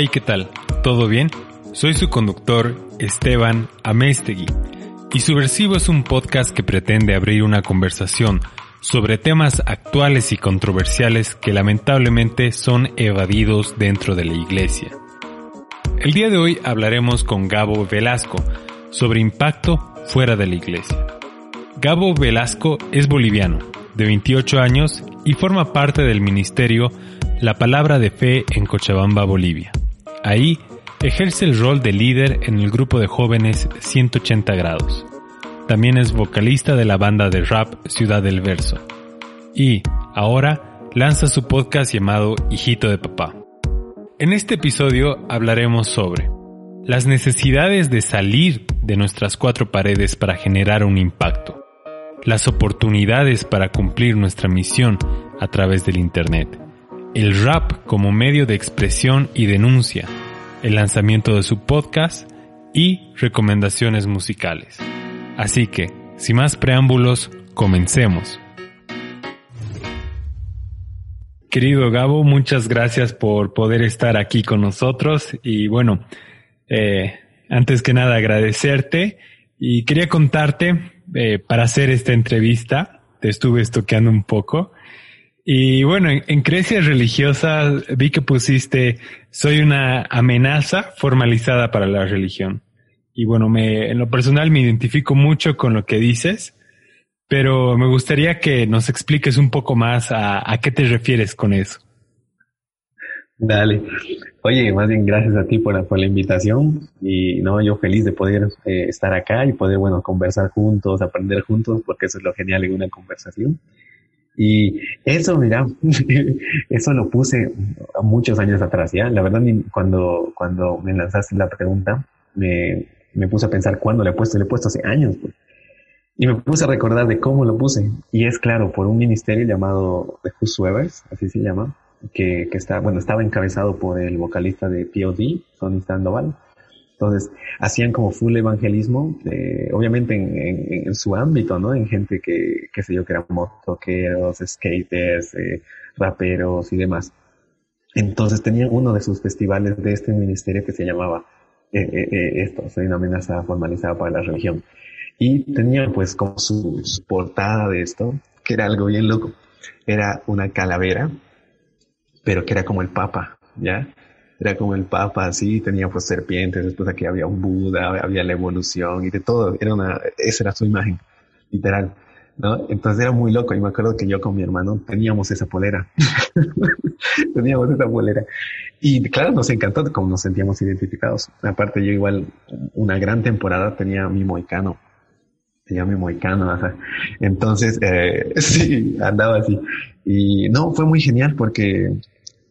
Hey, ¿qué tal? ¿Todo bien? Soy su conductor, Esteban Amestegui, y Subversivo es un podcast que pretende abrir una conversación sobre temas actuales y controversiales que lamentablemente son evadidos dentro de la iglesia. El día de hoy hablaremos con Gabo Velasco sobre impacto fuera de la iglesia. Gabo Velasco es boliviano, de 28 años y forma parte del ministerio La Palabra de Fe en Cochabamba, Bolivia. Ahí ejerce el rol de líder en el grupo de jóvenes 180 grados. También es vocalista de la banda de rap Ciudad del Verso. Y, ahora, lanza su podcast llamado Hijito de Papá. En este episodio hablaremos sobre las necesidades de salir de nuestras cuatro paredes para generar un impacto, las oportunidades para cumplir nuestra misión a través del Internet, el rap como medio de expresión y denuncia, el lanzamiento de su podcast y recomendaciones musicales. Así que, sin más preámbulos, comencemos. Querido Gabo, muchas gracias por poder estar aquí con nosotros y bueno, eh, antes que nada agradecerte y quería contarte eh, para hacer esta entrevista, te estuve estoqueando un poco y bueno, en, en Creencias Religiosas vi que pusiste, soy una amenaza formalizada para la religión. Y bueno, me, en lo personal me identifico mucho con lo que dices, pero me gustaría que nos expliques un poco más a, qué te refieres con eso. Dale. Oye, más bien gracias a ti por la, por la invitación y no, yo feliz de poder eh, estar acá y poder, bueno, conversar juntos, aprender juntos, porque eso es lo genial en una conversación. Y eso, mira, eso lo puse muchos años atrás, ¿ya? La verdad, cuando, cuando me lanzaste la pregunta, me, me puse a pensar cuándo le he puesto, le he puesto hace años, pues. Y me puse a recordar de cómo lo puse. Y es claro, por un ministerio llamado The Whosoevers, así se llama, que, que está, bueno, estaba encabezado por el vocalista de POD, Sonny Sandoval entonces, hacían como full evangelismo, eh, obviamente en, en, su ámbito, ¿no? En gente que, qué sé yo, que eran motoqueros, skaters, eh, raperos y demás. Entonces tenían uno de sus festivales de este ministerio que se llamaba eh, eh, eh esto, soy una amenaza formalizada para la religión. Y tenían pues como su, su portada de esto, que era algo bien loco. Era una calavera, pero que era como el papa, ¿ya? Era como el Papa, así, tenía pues serpientes, después aquí había un Buda, había la evolución y de todo, era una, esa era su imagen, literal, ¿no? Entonces era muy loco. Y me acuerdo que yo con mi hermano teníamos esa polera, teníamos esa polera. Y claro, nos encantó como nos sentíamos identificados. Aparte yo igual una gran temporada tenía mi moicano, tenía mi moicano, sea, entonces eh, sí, andaba así. Y no, fue muy genial porque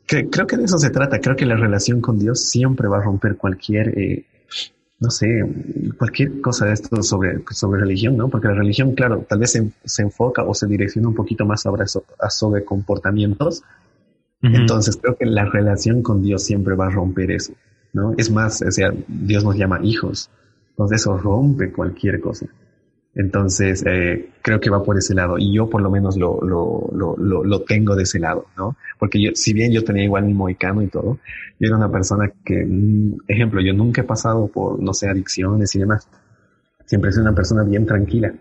creo que de eso se trata. Creo que la relación con Dios siempre va a romper cualquier, eh, no sé, cualquier cosa de esto sobre, sobre religión, ¿no? Porque la religión, claro, tal vez se, enfoca o se direcciona un poquito más sobre, sobre comportamientos. Entonces creo que la relación con Dios siempre va a romper eso, ¿no? Es más, o sea, Dios nos llama hijos. Entonces eso rompe cualquier cosa. Entonces, eh, creo que va por ese lado. Y yo por lo menos lo, lo, lo, lo, tengo de ese lado, ¿no? Porque yo, si bien yo tenía igual mi moicano y todo, yo era una persona que, mm, ejemplo, yo nunca he pasado por, no sé, adicciones y demás. Siempre he sido una persona bien tranquila,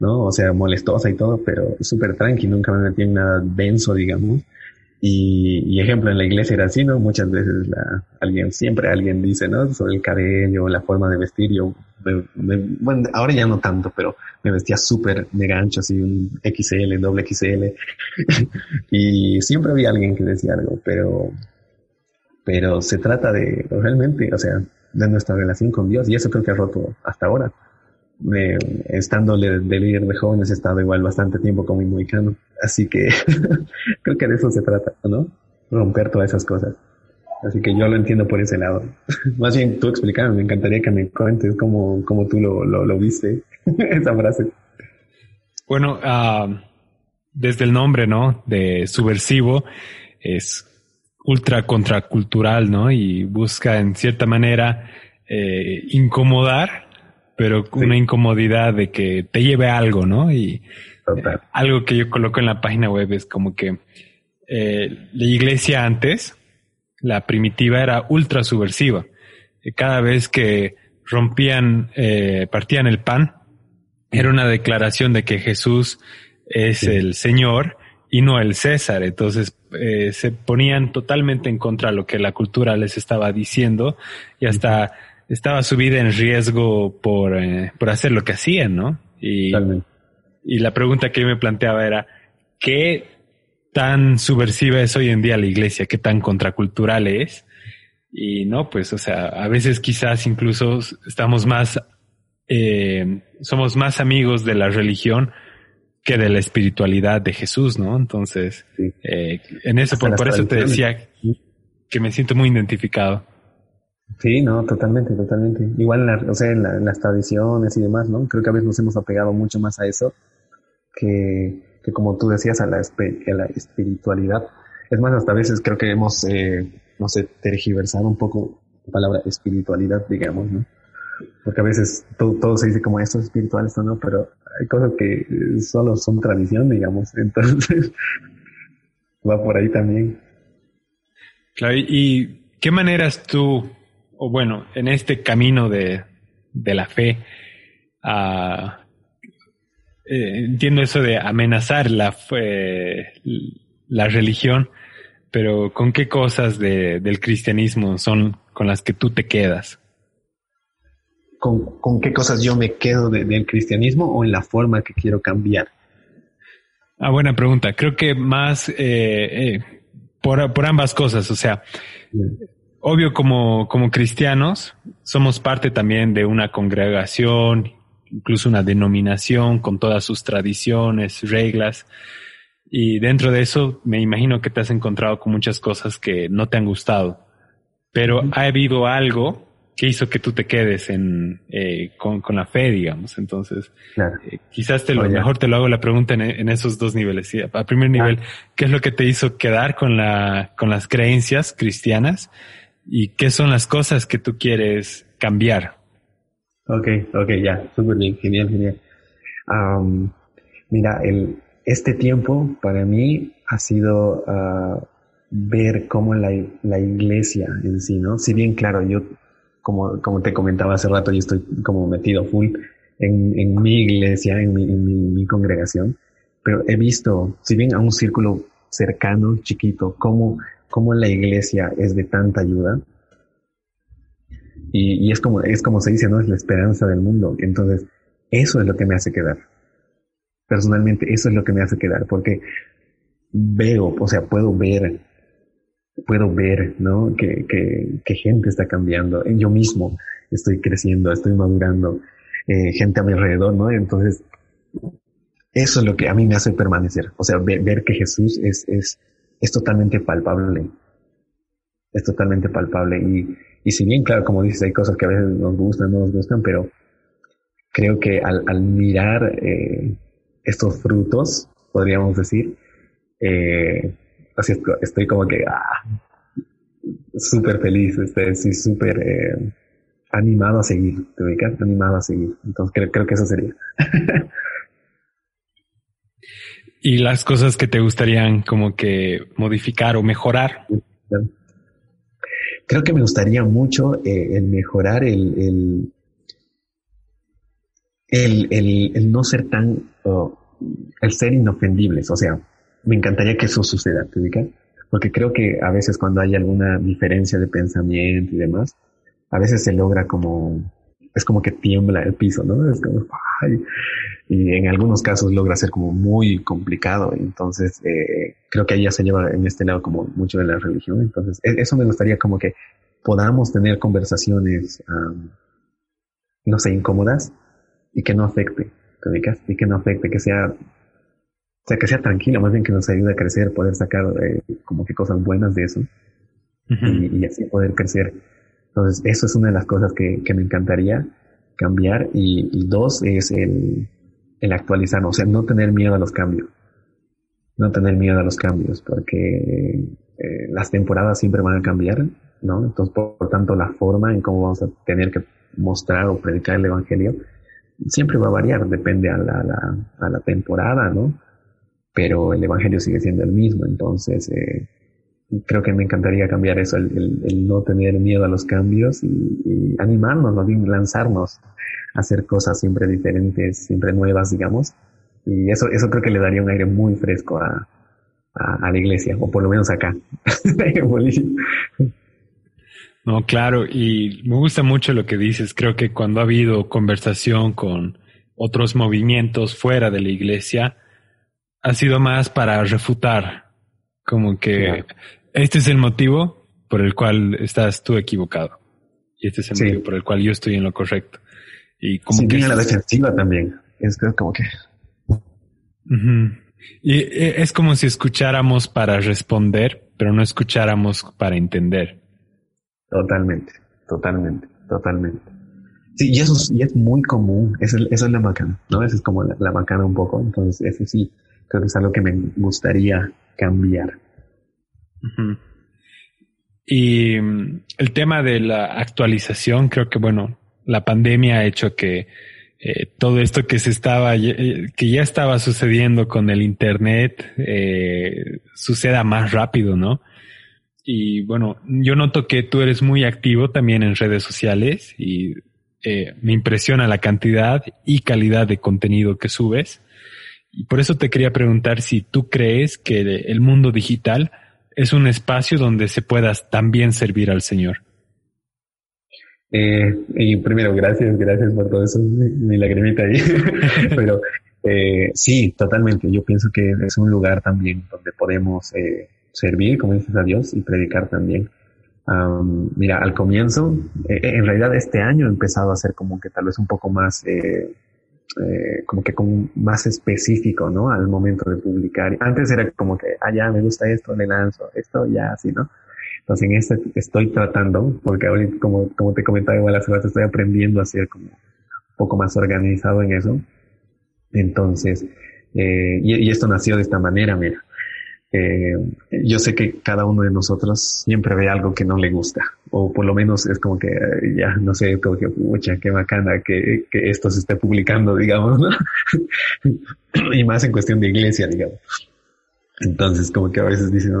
¿no? O sea, molestosa y todo, pero súper tranqui, nunca me metí en nada denso, digamos. Y, y, ejemplo, en la iglesia era así, ¿no? Muchas veces la, alguien, siempre alguien dice, ¿no? Sobre el cabello, la forma de vestir. Yo, me, bueno, ahora ya no tanto, pero me vestía súper de gancho, así un XL, doble XL. y siempre había alguien que decía algo, pero, pero se trata de, realmente, o sea, de nuestra relación con Dios. Y eso creo que ha roto hasta ahora estando de, líder de jóvenes he estado igual bastante tiempo con mi moicano. Así que creo que de eso se trata, ¿no? Romper todas esas cosas. Así que yo lo entiendo por ese lado. Más bien tú explicar, me encantaría que me cuentes cómo, cómo tú lo, lo, viste, esa frase. Bueno, uh, desde el nombre, ¿no? De subversivo, es ultra contracultural, ¿no? Y busca en cierta manera eh, incomodar pero una incomodidad de que te lleve algo, ¿no? Y eh, algo que yo coloco en la página web es como que eh, la iglesia antes la primitiva era ultra subversiva. Cada vez que rompían, eh, partían el pan, era una declaración de que Jesús es el Señor y no el César. Entonces eh, se ponían totalmente en contra de lo que la cultura les estaba diciendo y hasta estaba su vida en riesgo por, eh, por hacer lo que hacían, ¿no? Y, y la pregunta que yo me planteaba era, ¿qué tan subversiva es hoy en día la iglesia? ¿Qué tan contracultural es? Y no, pues, o sea, a veces quizás incluso estamos más, eh, somos más amigos de la religión que de la espiritualidad de Jesús, ¿no? Entonces, eh, en eso, por, eso te decía que me siento muy identificado. Sí, no, totalmente, totalmente. Igual la, o sea, en, las tradiciones y demás, ¿no? Creo que a veces nos hemos apegado mucho más a eso que, que como tú decías, a la, a la espiritualidad. Es más, hasta a veces creo que hemos, eh, no sé, tergiversado un poco la palabra espiritualidad, digamos, ¿no? Porque a veces todo, todo se dice como esto es espiritual, esto no, pero hay cosas que solo son tradición, digamos. Entonces, va por ahí también. Claro, ¿y qué maneras tú, o bueno, en este camino de, de la fe, uh, entiendo eso de amenazar la, fe, la religión, pero ¿con qué cosas de, del cristianismo son con las que tú te quedas? con, qué cosas yo me quedo del cristianismo o en la forma que quiero cambiar? Ah, buena pregunta. Creo que más eh, eh, por, por, ambas cosas. O sea, obvio como, como cristianos somos parte también de una congregación, incluso una denominación con todas sus tradiciones, reglas. Y dentro de eso me imagino que te has encontrado con muchas cosas que no te han gustado. Pero ha habido algo ¿Qué hizo que tú te quedes en, eh, con, con, la fe, digamos. Entonces, eh, quizás te lo, mejor te lo hago la pregunta en, esos dos niveles. ¿sí? A primer nivel, ¿qué es lo que te hizo quedar con la, con las creencias cristianas? ¿Y qué son las cosas que tú quieres cambiar? Ok, ok, ya, súper bien, genial, genial. mira, el, este tiempo para mí ha sido uh, ver cómo la, la iglesia en sí, ¿no? Si bien, claro, yo como, como te comentaba hace rato, yo estoy como metido full en, en mi iglesia, en mi, en mi, congregación, pero he visto, si bien a un círculo cercano, chiquito, cómo, cómo la iglesia es de tanta ayuda. Y, es como, es como se dice, ¿no? Es la esperanza del mundo. Entonces, eso es lo que me hace quedar. Personalmente, eso es lo que me hace quedar, porque veo, o sea, puedo ver puedo ver, ¿no? Que, que, gente está cambiando. Yo mismo estoy creciendo, estoy madurando, eh, gente a mi alrededor, ¿no? Entonces, eso es lo que a mí me hace permanecer. O sea, ver, que Jesús es, es, es totalmente palpable. Es totalmente palpable. Y, y si bien, claro, como dices, hay cosas que a veces nos gustan, no nos gustan, pero creo que al, al mirar eh, estos frutos, podríamos decir, eh, así estoy como que ah, súper feliz, estoy súper eh, animado a seguir, ¿te ubicas? Animado a seguir. Entonces creo, creo que eso sería. ¿Y las cosas que te gustarían como que modificar o mejorar? Creo que me gustaría mucho eh, el mejorar el, el, el, no ser tan, el ser inofendibles, o sea, me encantaría que eso suceda, ¿te ubicas? Porque creo que a veces cuando hay alguna diferencia de pensamiento y demás, a veces se logra como, es como que tiembla el piso, ¿no? Es como, ay, y en algunos casos logra ser como muy complicado. Entonces, eh, creo que ahí ya se lleva en este lado como mucho de la religión. Entonces, e-, eso me gustaría como que podamos tener conversaciones, no sé, incómodas y que no afecte, ¿te ubicas? Y que no afecte, que sea o sea, que sea tranquila, más bien que nos ayude a crecer, poder sacar eh, como que cosas buenas de eso y, así poder crecer. Entonces, eso es una de las cosas que, que me encantaría cambiar. Y, dos es el, el actualizarnos, o sea, no tener miedo a los cambios. No tener miedo a los cambios, porque eh, las temporadas siempre van a cambiar, ¿no? Entonces, por, tanto, la forma en cómo vamos a tener que mostrar o predicar el Evangelio siempre va a variar, depende a la, a la temporada, ¿no? pero el Evangelio sigue siendo el mismo. Entonces, eh, creo que me encantaría cambiar eso, el, no tener miedo a los cambios y, animarnos, lanzarnos a hacer cosas siempre diferentes, siempre nuevas, digamos. Y eso, eso creo que le daría un aire muy fresco a, a, la iglesia, o por lo menos acá, No, claro, y me gusta mucho lo que dices. Creo que cuando ha habido conversación con otros movimientos fuera de la iglesia, ha sido más para refutar, como que este es el motivo por el cual estás tú equivocado. Y este es el motivo por el cual yo estoy en lo correcto. Y como que... la defensiva también. Es como que... Y eh, es como si escucháramos para responder, pero no escucháramos para entender. Totalmente, totalmente, totalmente. Sí, y eso es, y es muy común, eso, es la macana, ¿no? Eso es como la, macana un poco, entonces eso sí, creo que es algo que me gustaría cambiar. Y mm, el tema de la actualización, creo que bueno, la pandemia ha hecho que eh, todo esto que se estaba, eh, que ya estaba sucediendo con el internet, eh, suceda más rápido, ¿no? Y bueno, yo noto que tú eres muy activo también en redes sociales y me impresiona la cantidad y calidad de contenido que subes. Y por eso te quería preguntar si tú crees que el mundo digital es un espacio donde se pueda también servir al Señor. Eh, y primero, gracias, gracias por todo eso, mi, lagrimita ahí. Pero eh, sí, totalmente. Yo pienso que es un lugar también donde podemos eh, servir, como dices a Dios, y predicar también. mira, al comienzo, en realidad este año he empezado a ser como que tal vez un poco más, como que como más específico, ¿no? Al momento de publicar. Antes era como que, ah, ya me gusta esto, le lanzo, esto ya, así, ¿no? Entonces en este estoy tratando, porque ahorita como, como te comentaba igual hace rato, estoy aprendiendo a ser como un poco más organizado en eso. Entonces, eh, y, esto nació de esta manera, mira. Eh, yo sé que cada uno de nosotros siempre ve algo que no le gusta, o por lo menos es como que ya, no sé, como que, mucha, qué bacana que, que esto se esté publicando, digamos, ¿no? y más en cuestión de iglesia, digamos. Entonces, como que a veces dicen,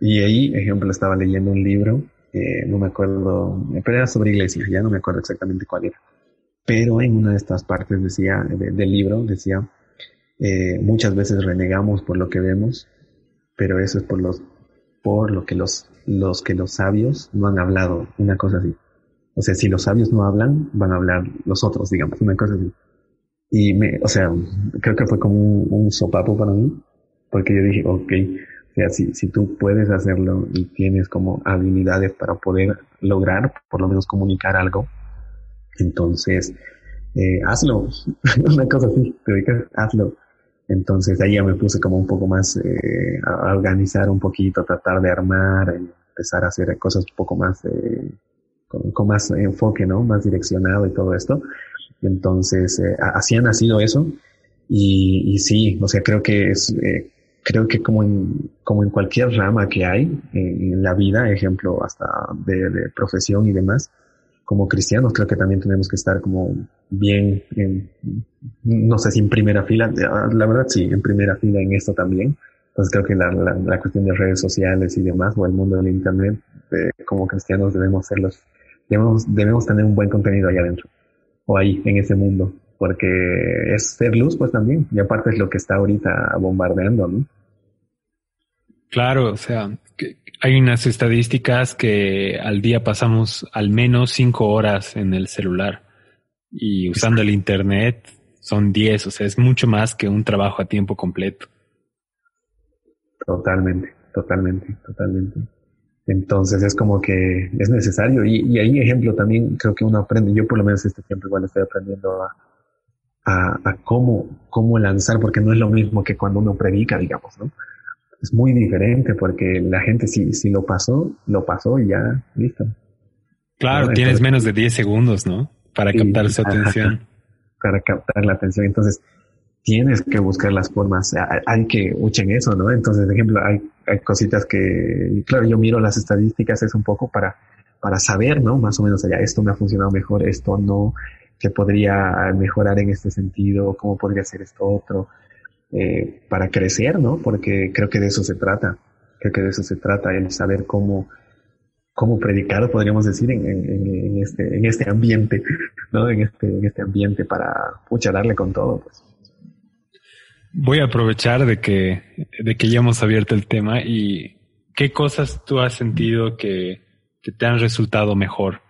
y ahí, ejemplo, estaba leyendo un libro, eh, no me acuerdo, pero era sobre iglesia, ya no me acuerdo exactamente cuál era. Pero en una de estas partes decía, del libro, decía, eh, muchas veces renegamos por lo que vemos, pero eso es por los, por lo que los, los que los sabios no han hablado, una cosa así. O sea, si los sabios no hablan, van a hablar los otros, digamos, una cosa así. Y me, o sea, creo que fue como un, sopapo para mí, porque yo dije, ok, o sea, si, si tú puedes hacerlo y tienes como habilidades para poder lograr, por lo menos comunicar algo, entonces eh, hazlo, una cosa así, te dedicas, hazlo. Entonces ahí ya me puse como un poco más eh, a organizar un poquito, tratar de armar, empezar a hacer cosas un poco más eh, con, más enfoque, ¿no? Más direccionado y todo esto. Entonces eh, así ha nacido eso. Y, y sí, o sea, creo que es eh, creo que como en, como en cualquier rama que hay en, la vida, ejemplo, hasta de, profesión y demás, como cristianos creo que también tenemos que estar como bien, en, no sé si en primera fila, la verdad sí, en primera fila en esto también. Entonces creo que la, la, cuestión de redes sociales y demás, o el mundo del Internet, eh, como cristianos debemos hacerlos, debemos, debemos tener un buen contenido ahí adentro, o ahí, en ese mundo, porque es ser luz pues también, y aparte es lo que está ahorita bombardeando, ¿no? Claro, o sea, hay unas estadísticas que al día pasamos al menos cinco horas en el celular y usando el Internet son diez, o sea, es mucho más que un trabajo a tiempo completo. Totalmente, totalmente, totalmente. Entonces es como que es necesario y, y ahí ejemplo también creo que uno aprende, yo por lo menos este tiempo igual estoy aprendiendo a, a, a cómo, cómo lanzar, porque no es lo mismo que cuando uno predica, digamos, ¿no? Es muy diferente porque la gente si, si lo pasó, lo pasó y ya, listo. Claro, tienes menos de 10 segundos, ¿no? Para captar su atención. para captar la atención. Entonces, tienes que buscar las formas. Hay que en eso, ¿no? Entonces, por ejemplo, hay, hay cositas que, claro, yo miro las estadísticas, es un poco para, para saber, ¿no? Más o menos allá, esto me ha funcionado mejor, esto no, que podría mejorar en este sentido, cómo podría ser esto otro. Eh, para crecer, ¿no? Porque creo que de eso se trata. Creo que de eso se trata, el saber cómo, cómo predicar, podríamos decir, en, en, este, en este ambiente, ¿no? En este, en este ambiente para, pucha, darle con todo, pues. Voy a aprovechar de que, de que ya hemos abierto el tema y qué cosas tú has sentido que, que te han resultado mejor.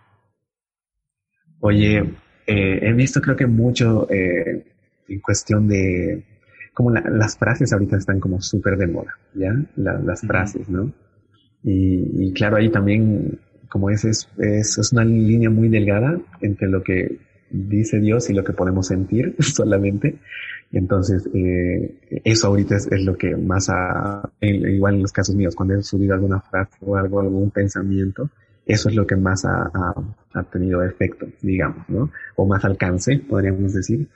Oye, eh, he visto creo que mucho eh, en cuestión de como las frases ahorita están como súper de moda, ¿ya? las frases, ¿no? Y, claro, ahí también, como es, es, es, una línea muy delgada entre lo que dice Dios y lo que podemos sentir solamente. Entonces, eh, eso ahorita es, es, lo que más ha, igual en los casos míos, cuando he subido alguna frase o algo, algún pensamiento, eso es lo que más ha, ha, tenido efecto, digamos, ¿no? O más alcance, podríamos decir.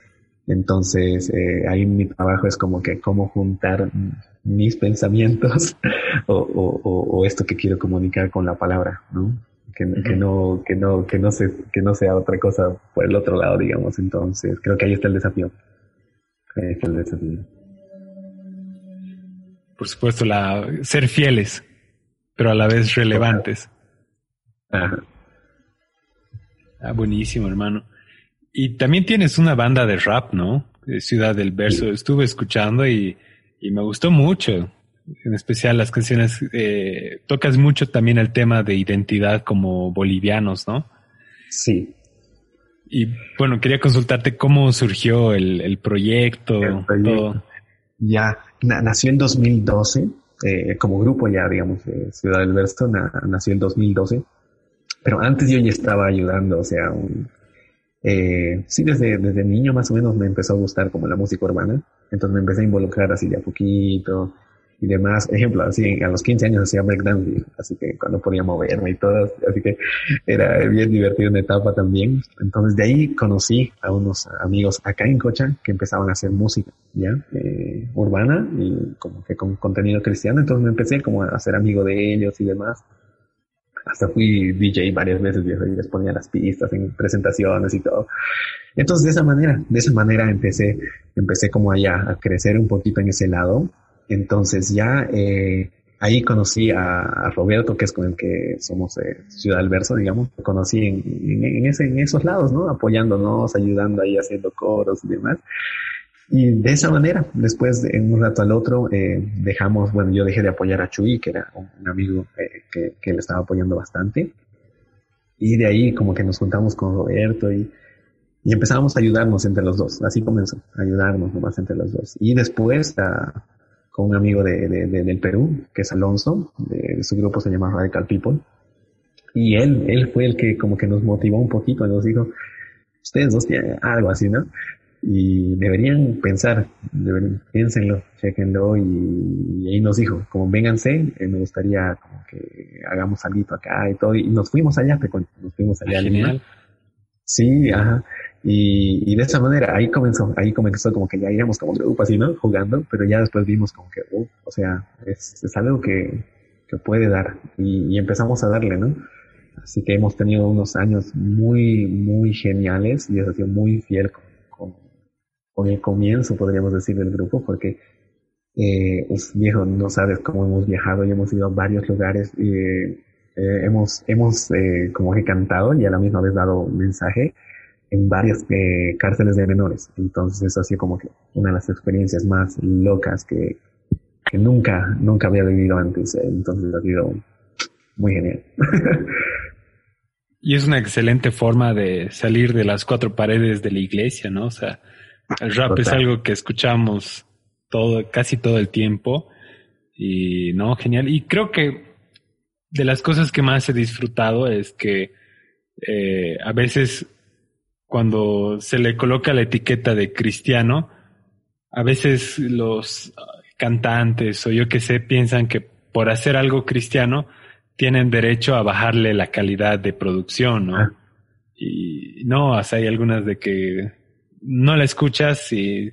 Entonces, eh, ahí mi trabajo es como que cómo juntar mis pensamientos o, o, o, esto que quiero comunicar con la palabra, ¿no? Que, que, no, que no, que no se, que no sea otra cosa por el otro lado, digamos. Entonces, creo que ahí está el desafío. Ahí está el desafío. Por supuesto, la, ser fieles, pero a la vez relevantes. Ah, buenísimo, hermano. Y también tienes una banda de rap, ¿no? Ciudad del Verso. Estuve escuchando y, y, me gustó mucho. En especial las canciones. Eh, tocas mucho también el tema de identidad como bolivianos, ¿no? Sí. Y bueno, quería consultarte cómo surgió el, proyecto, todo. Ya, nació en 2012, eh, como grupo ya, digamos, Ciudad del Verso, nació en 2012 pero antes yo ya estaba ayudando, o sea, eh, sí, desde, desde niño más o menos me empezó a gustar como la música urbana, entonces me empecé a involucrar así de a poquito y demás. Ejemplo, así a los 15 años hacía breakdance, así que cuando podía moverme y todo, así que era bien divertido en etapa también. Entonces de ahí conocí a unos amigos acá en Cocha que empezaban a hacer música, ¿ya? Eh, urbana y como que con contenido cristiano, entonces me empecé como a hacer amigo de ellos y demás hasta fui DJ varias veces, y les ponía las pistas en presentaciones y todo. Entonces, de esa manera, de esa manera empecé, empecé como allá a crecer un poquito en ese lado. Entonces, ya eh, ahí conocí a, Roberto, que es con el que somos eh, Ciudad del Verso, digamos. Lo conocí en, en, ese, en esos lados, ¿no? Apoyándonos, ayudando ahí, haciendo coros y demás. Y de esa manera, después de un rato al otro, eh, dejamos, bueno, yo dejé de apoyar a Chuy, que era un amigo eh, que, que, le estaba apoyando bastante. Y de ahí como que nos juntamos con Roberto y, y empezamos a ayudarnos entre los dos. Así comenzó, ayudarnos nomás entre los dos. Y después a, con un amigo de, de, del Perú, que es Alonso, de, su grupo se llama Radical People. Y él, él fue el que como que nos motivó un poquito, nos dijo, ustedes dos tienen algo así, ¿no? Y deberían pensar, deberían, piénsenlo, chequenlo y, ahí nos dijo, como vénganse, eh, me gustaría como que hagamos algo acá y todo y nos fuimos allá, te nos fuimos allá. Genial. Sí, ajá. Y, y, de esa manera, ahí comenzó, ahí comenzó como que ya íbamos como grupo así, ¿no? Jugando, pero ya después vimos como que, uh, o sea, es, es algo que, que puede dar y, y empezamos a darle, ¿no? Así que hemos tenido unos años muy, muy geniales y ha sido muy fiel con, con el comienzo, podríamos decir, del grupo, porque eh, viejo, no sabes cómo hemos viajado y hemos ido a varios lugares. y eh, hemos hemos eh, como que cantado y a la misma vez dado mensaje en varias eh, cárceles de menores. Entonces eso ha sido como que una de las experiencias más locas que, que nunca, nunca había vivido antes. Entonces ha sido muy genial. y es una excelente forma de salir de las cuatro paredes de la iglesia, ¿no? O sea, el rap es algo que escuchamos todo, casi todo el tiempo. Y no, genial. Y creo que de las cosas que más he disfrutado es que eh, a veces cuando se le coloca la etiqueta de cristiano, a veces los cantantes o yo que sé piensan que por hacer algo cristiano tienen derecho a bajarle la calidad de producción, ¿no? Ah. Y no, hay algunas de que no la escuchas si,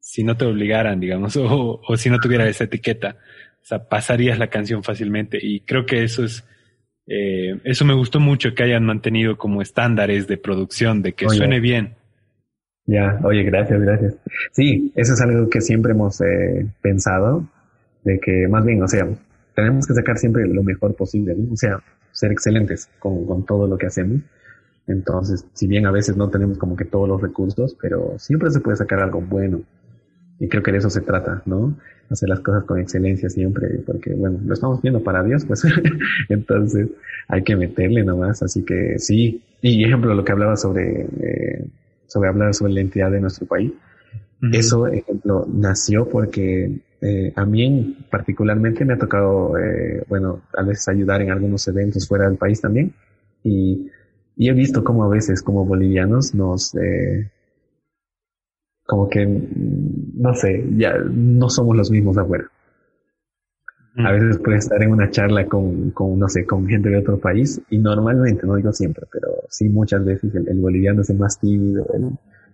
si no te obligaran, digamos, o, o si no tuviera esa etiqueta. O sea, pasarías la canción fácilmente. Y creo que eso es, eh, eso me gustó mucho que hayan mantenido como estándares de producción, de que suene bien. Ya, oye, gracias, gracias. Sí, eso es algo que siempre hemos eh, pensado, de que más bien, o sea, tenemos que sacar siempre lo mejor posible, o sea, ser excelentes con, con todo lo que hacemos. Entonces, si bien a veces no tenemos como que todos los recursos, pero siempre se puede sacar algo bueno. Y creo que de eso se trata, ¿no? Hacer las cosas con excelencia siempre, porque bueno, lo estamos viendo para Dios, pues entonces hay que meterle nomás. Así que sí, y ejemplo, lo que hablaba sobre, eh, sobre hablar sobre la identidad de nuestro país, eso, ejemplo, nació porque eh, a mí particularmente me ha tocado, eh, bueno, a veces ayudar en algunos eventos fuera del país también. Y, y he visto como a veces como bolivianos nos, eh, como que, no sé, ya no somos los mismos afuera. A veces puedes estar en una charla con, con, no sé, con gente de otro país y normalmente, no digo siempre, pero sí muchas veces el, boliviano es el más tímido, el,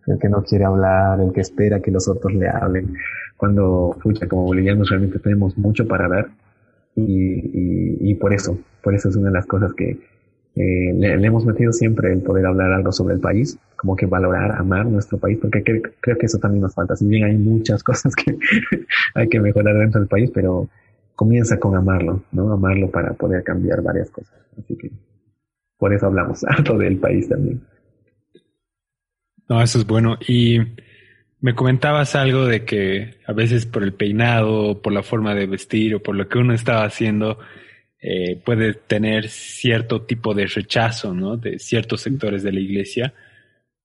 el, que no quiere hablar, el que espera que los otros le hablen. Cuando, pucha, como bolivianos realmente tenemos mucho para dar y, y, y por eso, por eso es una de las cosas que, eh, le, hemos metido siempre el poder hablar algo sobre el país, como que valorar, amar nuestro país, porque creo, que eso también nos falta. Si bien hay muchas cosas que hay que mejorar dentro del país, pero comienza con amarlo, ¿no? Amarlo para poder cambiar varias cosas. Así que por eso hablamos harto del país también. No, eso es bueno. Y me comentabas algo de que a veces por el peinado, por la forma de vestir o por lo que uno estaba haciendo, eh, puede tener cierto tipo de rechazo, ¿no? De ciertos sectores de la iglesia.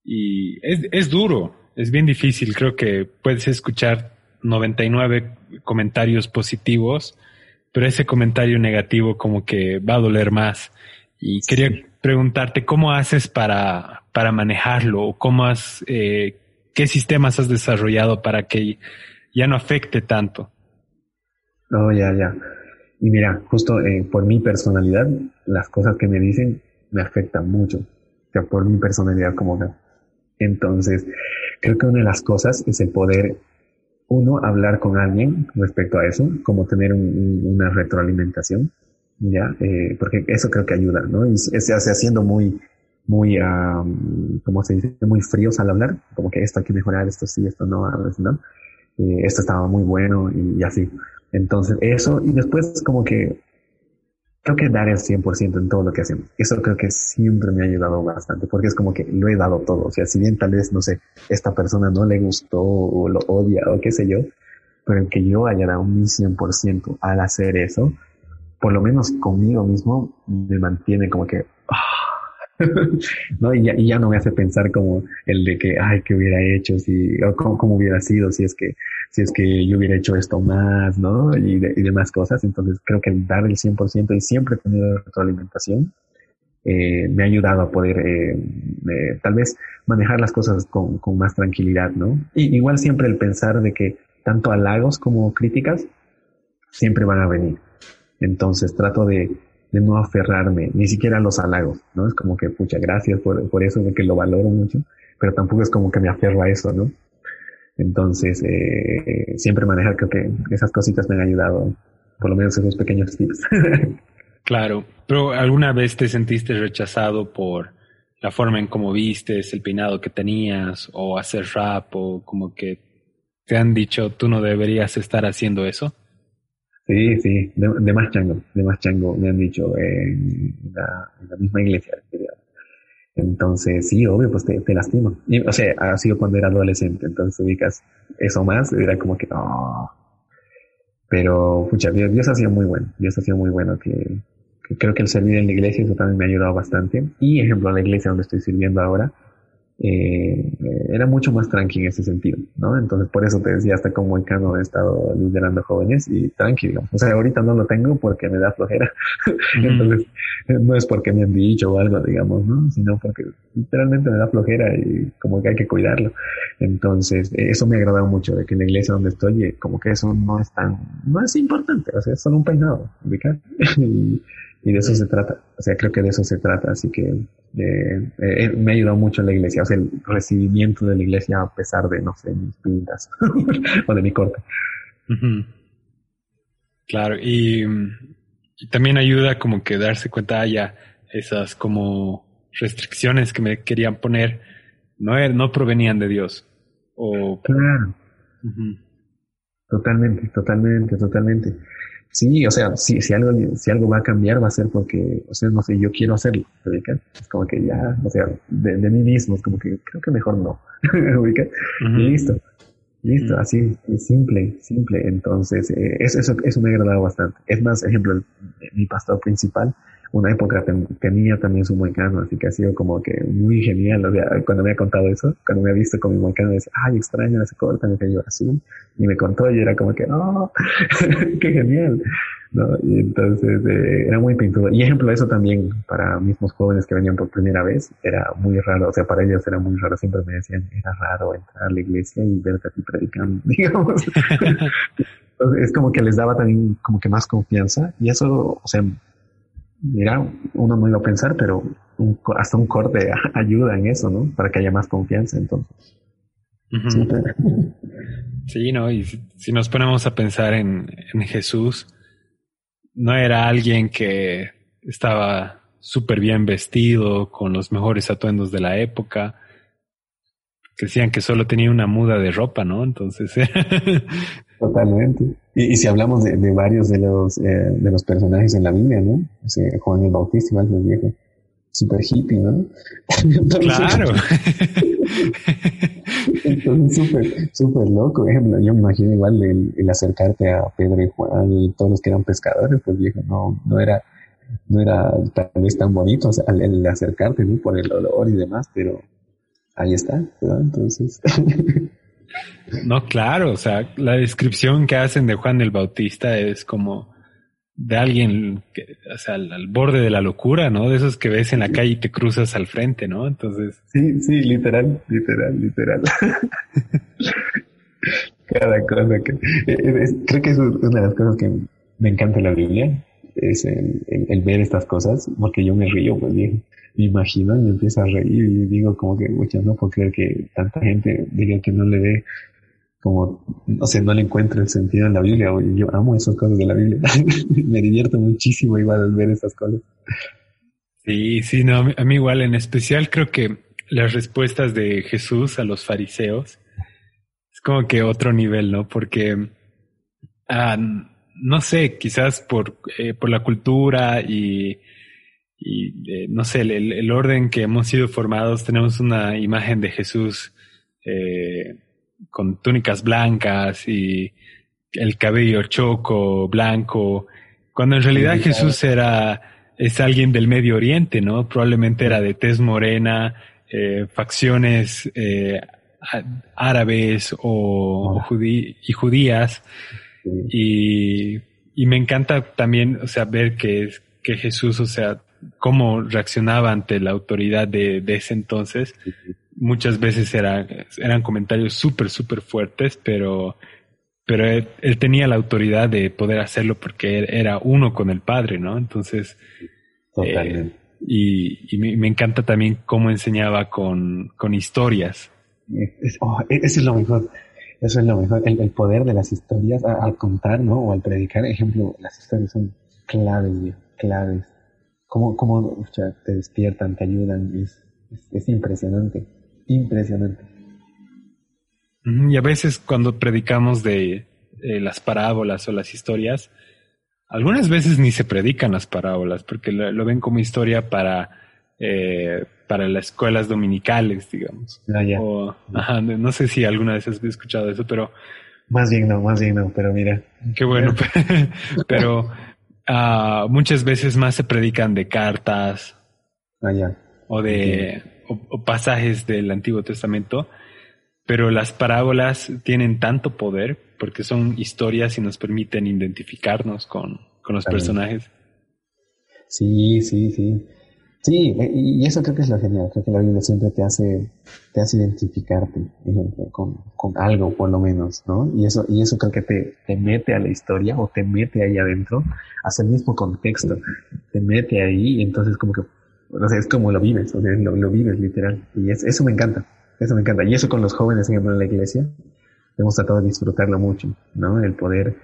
Y es, es duro, es bien difícil. Creo que puedes escuchar 99 comentarios positivos, pero ese comentario negativo como que va a doler más. Y quería preguntarte cómo haces para, para manejarlo, cómo has, eh, qué sistemas has desarrollado para que ya no afecte tanto. No, ya, ya. Y mira, justo eh, por mi personalidad, las cosas que me dicen me afectan mucho. O sea, por mi personalidad como que. Entonces, creo que una de las cosas es el poder, uno, hablar con alguien respecto a eso, como tener una retroalimentación, ¿ya? Eh, porque eso creo que ayuda, ¿no? Y se hace haciendo muy, muy, um, ¿cómo se dice? Muy fríos al hablar, como que esto hay que mejorar, esto sí, esto no, no. Eh, esto estaba muy bueno y así. Entonces, eso, y después como que creo que dar el 100% en todo lo que hacemos. Eso creo que siempre me ha ayudado bastante, porque es como que lo he dado todo. O sea, si bien tal vez, no sé, esta persona no le gustó o lo odia o qué sé yo, pero que yo haya dado mi 100% al hacer eso, por lo menos conmigo mismo me mantiene como que, ¿no? Y ya, y ya, no me hace pensar como el de que, ay, ¿qué hubiera hecho? Si, o cómo, hubiera sido si es que, si es que yo hubiera hecho esto más, ¿no? Y, y demás cosas. Entonces creo que dar el 100% y siempre tener retroalimentación eh, me ha ayudado a poder eh, eh, tal vez manejar las cosas con, con más tranquilidad, ¿no? Y igual siempre el pensar de que tanto halagos como críticas siempre van a venir. Entonces trato de, de no aferrarme ni siquiera a los halagos, ¿no? Es como que, pucha, gracias por, por eso, que lo valoro mucho, pero tampoco es como que me aferro a eso, ¿no? Entonces, eh, siempre manejar, creo que esas cositas me han ayudado, por lo menos esos pequeños tips. claro, pero ¿alguna vez te sentiste rechazado por la forma en cómo vistes, el peinado que tenías, o hacer rap, o como que te han dicho, tú no deberías estar haciendo eso? Sí, sí, de, más chango, de más chango, me han dicho en la, misma iglesia. Entonces, sí, obvio, pues te, te lastima. o sea, ha sido cuando era adolescente, entonces ubicas eso más, era como que, no. Pero, pucha, Dios, Dios ha sido muy bueno, Dios ha sido muy bueno, que, que creo que el servir en la iglesia, eso también me ha ayudado bastante. Y, ejemplo, la iglesia donde estoy sirviendo ahora, eh, era mucho más tranqui en ese sentido, ¿no? Entonces, por eso te decía, hasta como cano he estado liderando jóvenes y tranqui, digamos. O sea, ahorita no lo tengo porque me da flojera. Entonces, no es porque me han dicho o algo, digamos, ¿no? Sino porque literalmente me da flojera y como que hay que cuidarlo. Entonces, eso me ha agradado mucho de que en la iglesia donde estoy, eh, como que eso no es tan, no es importante, o sea, es solo un peinado, y, y de eso se trata. O sea, creo que de eso se trata. Así que eh, eh, me ha ayudado mucho la iglesia. O sea, el recibimiento de la iglesia a pesar de, no sé, mis pintas o de mi corte. Claro, y, también ayuda como que darse cuenta ya esas como restricciones que me querían poner no, er, no provenían de Dios. O... Claro. Totalmente, totalmente, totalmente. Sí, o sea, si, si algo, si algo va a cambiar va a ser porque, o sea, no sé, yo quiero hacerlo, Es como que ya, o sea, de, mí mismo, es como que creo que mejor no, Y listo. Listo, así, simple, simple. Entonces, eh, eso, eso, eso me ha agradado bastante. Es más, ejemplo, mi pastor principal, una época tenía también su moicano, así que ha sido como que muy genial. O sea, cuando me ha contado eso, cuando me ha visto con mi moicano, decía, ay, extraño ese corte, que yo así. Y me contó y era como que, oh, qué genial. ¿no? Y entonces eh, era muy pintudo. Y ejemplo, eso también para mismos jóvenes que venían por primera vez, era muy raro. O sea, para ellos era muy raro. Siempre me decían, era raro entrar a la iglesia y verte a ti predicando, digamos. entonces, es como que les daba también como que más confianza. Y eso, o sea, mira, uno no iba a pensar, pero hasta un corte ayuda en eso, ¿no? Para que haya más confianza, entonces. sí, ¿no? Y si, nos ponemos a pensar en, en, Jesús, no era alguien que estaba súper bien vestido, con los mejores atuendos de la época. Decían que solo tenía una muda de ropa, ¿no? Entonces. Totalmente. Y, si hablamos de, varios de los, eh, de los personajes en la Biblia, ¿no? Juan el Bautista, igual el viejo, super hippie, ¿no? claro. entonces, súper, súper loco. Ejemplo, yo me imagino igual el, acercarte a Pedro y Juan y todos los que eran pescadores, pues viejo, no, no era, no era tal vez tan bonito el, acercarte, ¿no? Por el olor y demás, pero ahí está, ¿verdad? Entonces. No, claro, o sea, la descripción que hacen de Juan el Bautista es como de alguien, que, o sea, al, borde de la locura, ¿no? De esos que ves en la calle y te cruzas al frente, ¿no? Entonces. Sí, sí, literal, literal, literal. Cada cosa que. creo que es una de las cosas que me encanta en la Biblia, es el, ver estas cosas, porque yo me río, pues me imagino y me empiezo a reír y digo como que, muchas no puedo creer que tanta gente diga que no le ve como, no sé, no le encuentro el sentido en la Biblia. Yo amo esas cosas de la Biblia. Me divierto muchísimo igual al ver esas cosas. Sí, sí, no, a mí igual, en especial creo que las respuestas de Jesús a los fariseos es como que otro nivel, ¿no? Porque, ah, no sé, quizás por, eh, por la cultura y, y eh, no sé, el, el, orden que hemos sido formados, tenemos una imagen de Jesús eh, con túnicas blancas y el cabello choco, blanco, cuando en realidad Jesús era, es alguien del Medio Oriente, ¿no? Probablemente era de tez morena, eh, facciones eh, árabes o, y judías. Y, y, me encanta también, o sea, ver que, que Jesús, o sea, cómo reaccionaba ante la autoridad de, de ese entonces muchas veces era, eran comentarios súper, súper fuertes, pero, pero él, tenía la autoridad de poder hacerlo porque era uno con el Padre, ¿no? Entonces, eh, y, y me, encanta también cómo enseñaba con, con historias. Oh, e, eso es lo mejor. Eso es lo mejor. El, poder de las historias al contar, ¿no? O al predicar. Ejemplo, las historias son claves, claves. Cómo, cómo te despiertan, te ayudan. Es, es impresionante impresionante. Y a veces cuando predicamos de eh, las parábolas o las historias, algunas veces ni se predican las parábolas porque lo, ven como historia para, eh, para las escuelas dominicales, digamos. Ah, no sé si alguna vez has escuchado eso, pero... Más bien no, más bien no, pero mira. Qué bueno, pero uh, muchas veces más se predican de cartas. Ah, o de o, pasajes del Antiguo Testamento, pero las parábolas tienen tanto poder porque son historias y nos permiten identificarnos con, con los personajes. Sí, sí, sí. Sí, e, y eso creo que es lo genial. Creo que la Biblia siempre te hace, te hace identificarte, con, con algo por lo menos, ¿no? Y eso, y eso creo que te, te mete a la historia o te mete ahí adentro, hace el mismo contexto, te mete ahí y entonces como que o sea, es como lo vives, o sea, lo, vives literal. Y eso me encanta, eso me encanta. Y eso con los jóvenes, ejemplo, en la iglesia, hemos tratado de disfrutarlo mucho, ¿no? El poder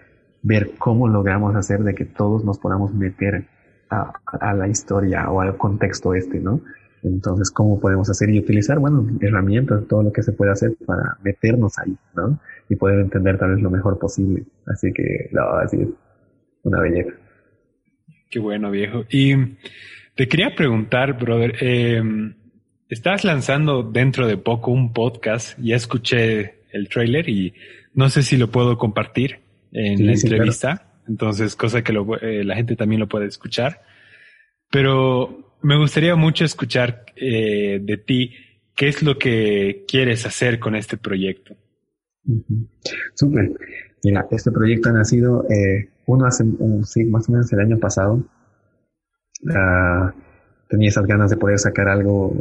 ver cómo logramos hacer de que todos nos podamos meter a, a la historia o al contexto este, ¿no? Entonces, ¿cómo podemos hacer y utilizar, bueno, herramientas, todo lo que se puede hacer para meternos ahí, ¿no? Y poder entender tal vez lo mejor posible. Así que, no, así es. una belleza. Qué bueno, viejo. Y te quería preguntar, brother, eh, estás lanzando dentro de poco un podcast, ya escuché el trailer y no sé si lo puedo compartir en la entrevista, entonces cosa que eh, la gente también lo puede escuchar, pero me gustaría mucho escuchar eh, de ti qué es lo que quieres hacer con este proyecto. Súper. Mira, este proyecto ha nacido, eh, uno hace, sí, más o menos el año pasado. Uh, tenía esas ganas de poder sacar algo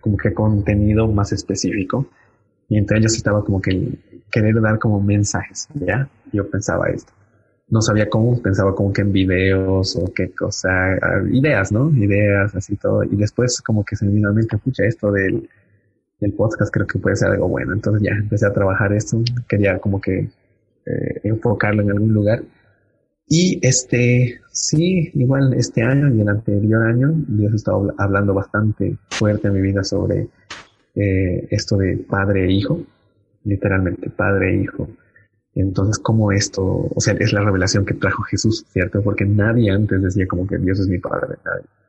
como que contenido más específico. Y entre ellos estaba como que querer dar como mensajes, ¿ya? Yo pensaba esto. No sabía cómo, pensaba como que en videos o qué cosa, ideas, ¿no? Ideas, así todo. Y después como que se me vino a mente, escucha esto del, del podcast creo que puede ser algo bueno. Entonces ya empecé a trabajar esto. Quería como que eh, enfocarlo en algún lugar. Y este, sí, igual este año y el anterior año, Dios ha estado hablando bastante fuerte en mi vida sobre eh, esto de padre e hijo, literalmente padre e hijo. Entonces, como esto, o sea, es la revelación que trajo Jesús, ¿cierto? Porque nadie antes decía como que Dios es mi padre.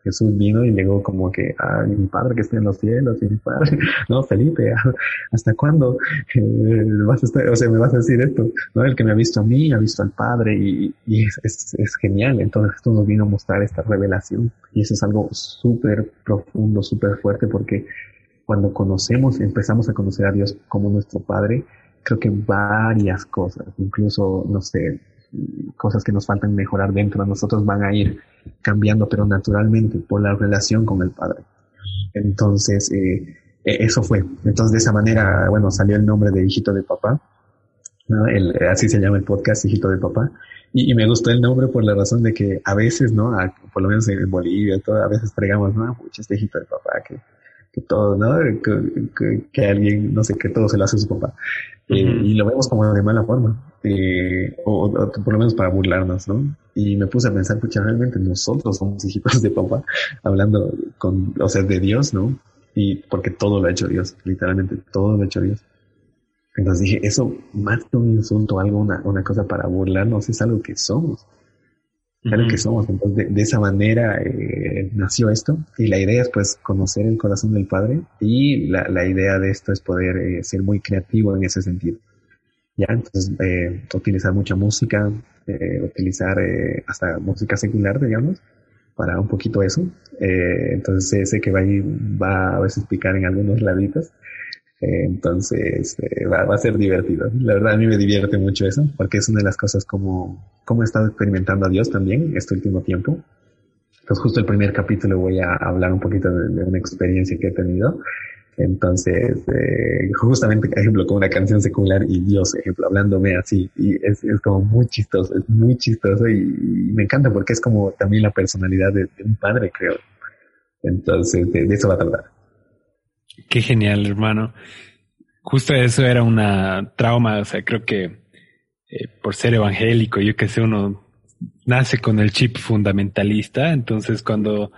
Jesús vino y llegó como que, ay, mi padre que está en los cielos, y mi padre, no, Felipe, ¿hasta cuándo eh, vas a estar, o sea, me vas a decir esto? ¿No? El que me ha visto a mí, ha visto al Padre y, es, es, genial. Entonces esto nos vino a mostrar esta revelación y eso es algo súper profundo, súper fuerte porque cuando conocemos, empezamos a conocer a Dios como nuestro Padre, creo que varias cosas, incluso, no sé, cosas que nos faltan mejorar dentro de nosotros van a ir cambiando, pero naturalmente por la relación con el Padre. Entonces, eh, e-, eso fue. Entonces, de esa manera, bueno, salió el nombre de Hijito de Papá. El, así se llama el podcast, Hijito de Papá. Y, me gustó el nombre por la razón de que a veces, ¿no? por lo menos en Bolivia, todo, a veces pregamos, ¿no? Pucha, este hijito de papá, que, que todo, ¿no? Que, que, alguien, no sé, que todo se lo hace a su papá. Eh, y lo vemos como de mala forma, eh, o, por lo menos para burlarnos, ¿no? Y me puse a pensar, pucha, realmente nosotros somos hijitos de papá, hablando con, o sea, de Dios, ¿no? Y porque todo lo ha hecho Dios, literalmente todo lo ha hecho Dios. Entonces dije, eso más que un insulto, algo, una, una cosa para burlarnos, es algo que somos. Claro que somos. Entonces, de, esa manera eh, nació esto. Y la idea es, pues, conocer el corazón del Padre. Y la, la idea de esto es poder eh, ser muy creativo en ese sentido. Ya, entonces, eh, utilizar mucha música, eh, utilizar eh, hasta música secular, digamos, para un poquito eso. Entonces, sé que va a, ir, va a veces picar en algunos laditos entonces eh, va, a ser divertido. La verdad a mí me divierte mucho eso, porque es una de las cosas como, como he estado experimentando a Dios también este último tiempo. Entonces justo el primer capítulo voy a hablar un poquito de, una experiencia que he tenido. Entonces, eh, justamente, por ejemplo, con una canción secular y Dios, ejemplo, hablándome así, y es, es como muy chistoso, es muy chistoso y, me encanta porque es como también la personalidad de, un padre, creo. Entonces, de eso va a tratar. Qué genial, hermano. Justo eso era una trauma, o sea, creo que eh, por ser evangélico, yo que sé, uno nace con el chip fundamentalista, entonces cuando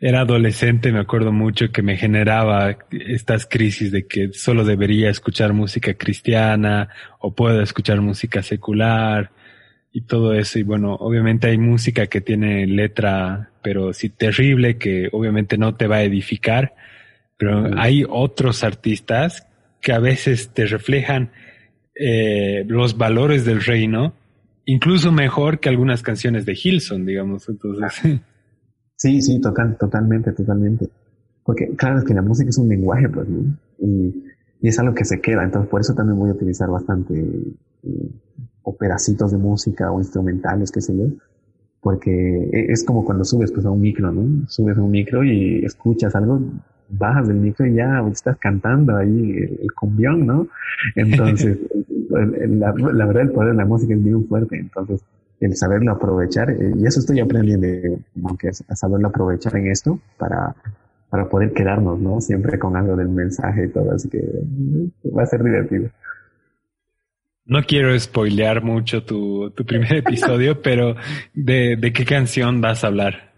era adolescente me acuerdo mucho que me generaba estas crisis de que solo debería escuchar música cristiana o puedo escuchar música secular y todo eso. Y bueno, obviamente hay música que tiene letra, pero sí terrible, que obviamente no te va a edificar. Pero hay otros artistas que a veces te reflejan eh, los valores del reino, incluso mejor que algunas canciones de Hilson, digamos. Entonces. Sí, sí, total, totalmente, totalmente. Porque claro, es que la música es un lenguaje, pues, y, y, es algo que se queda. Entonces, por eso también voy a utilizar bastante eh, operacitos de música o instrumentales, qué sé yo. Porque e, es como cuando subes pues, a un micro, ¿no? Subes a un micro y escuchas algo, bajas del micro y ya estás cantando ahí el, cumbión, ¿no? Entonces, la, la, verdad, el poder de la música es bien fuerte. Entonces, el saberlo aprovechar, eh, y eso estoy aprendiendo, aunque es saberlo aprovechar en esto para, para poder quedarnos, ¿no? Siempre con algo del mensaje y todo, así que va a ser divertido. No quiero spoilear mucho tu, tu primer episodio, pero ¿de, ¿de qué canción vas a hablar?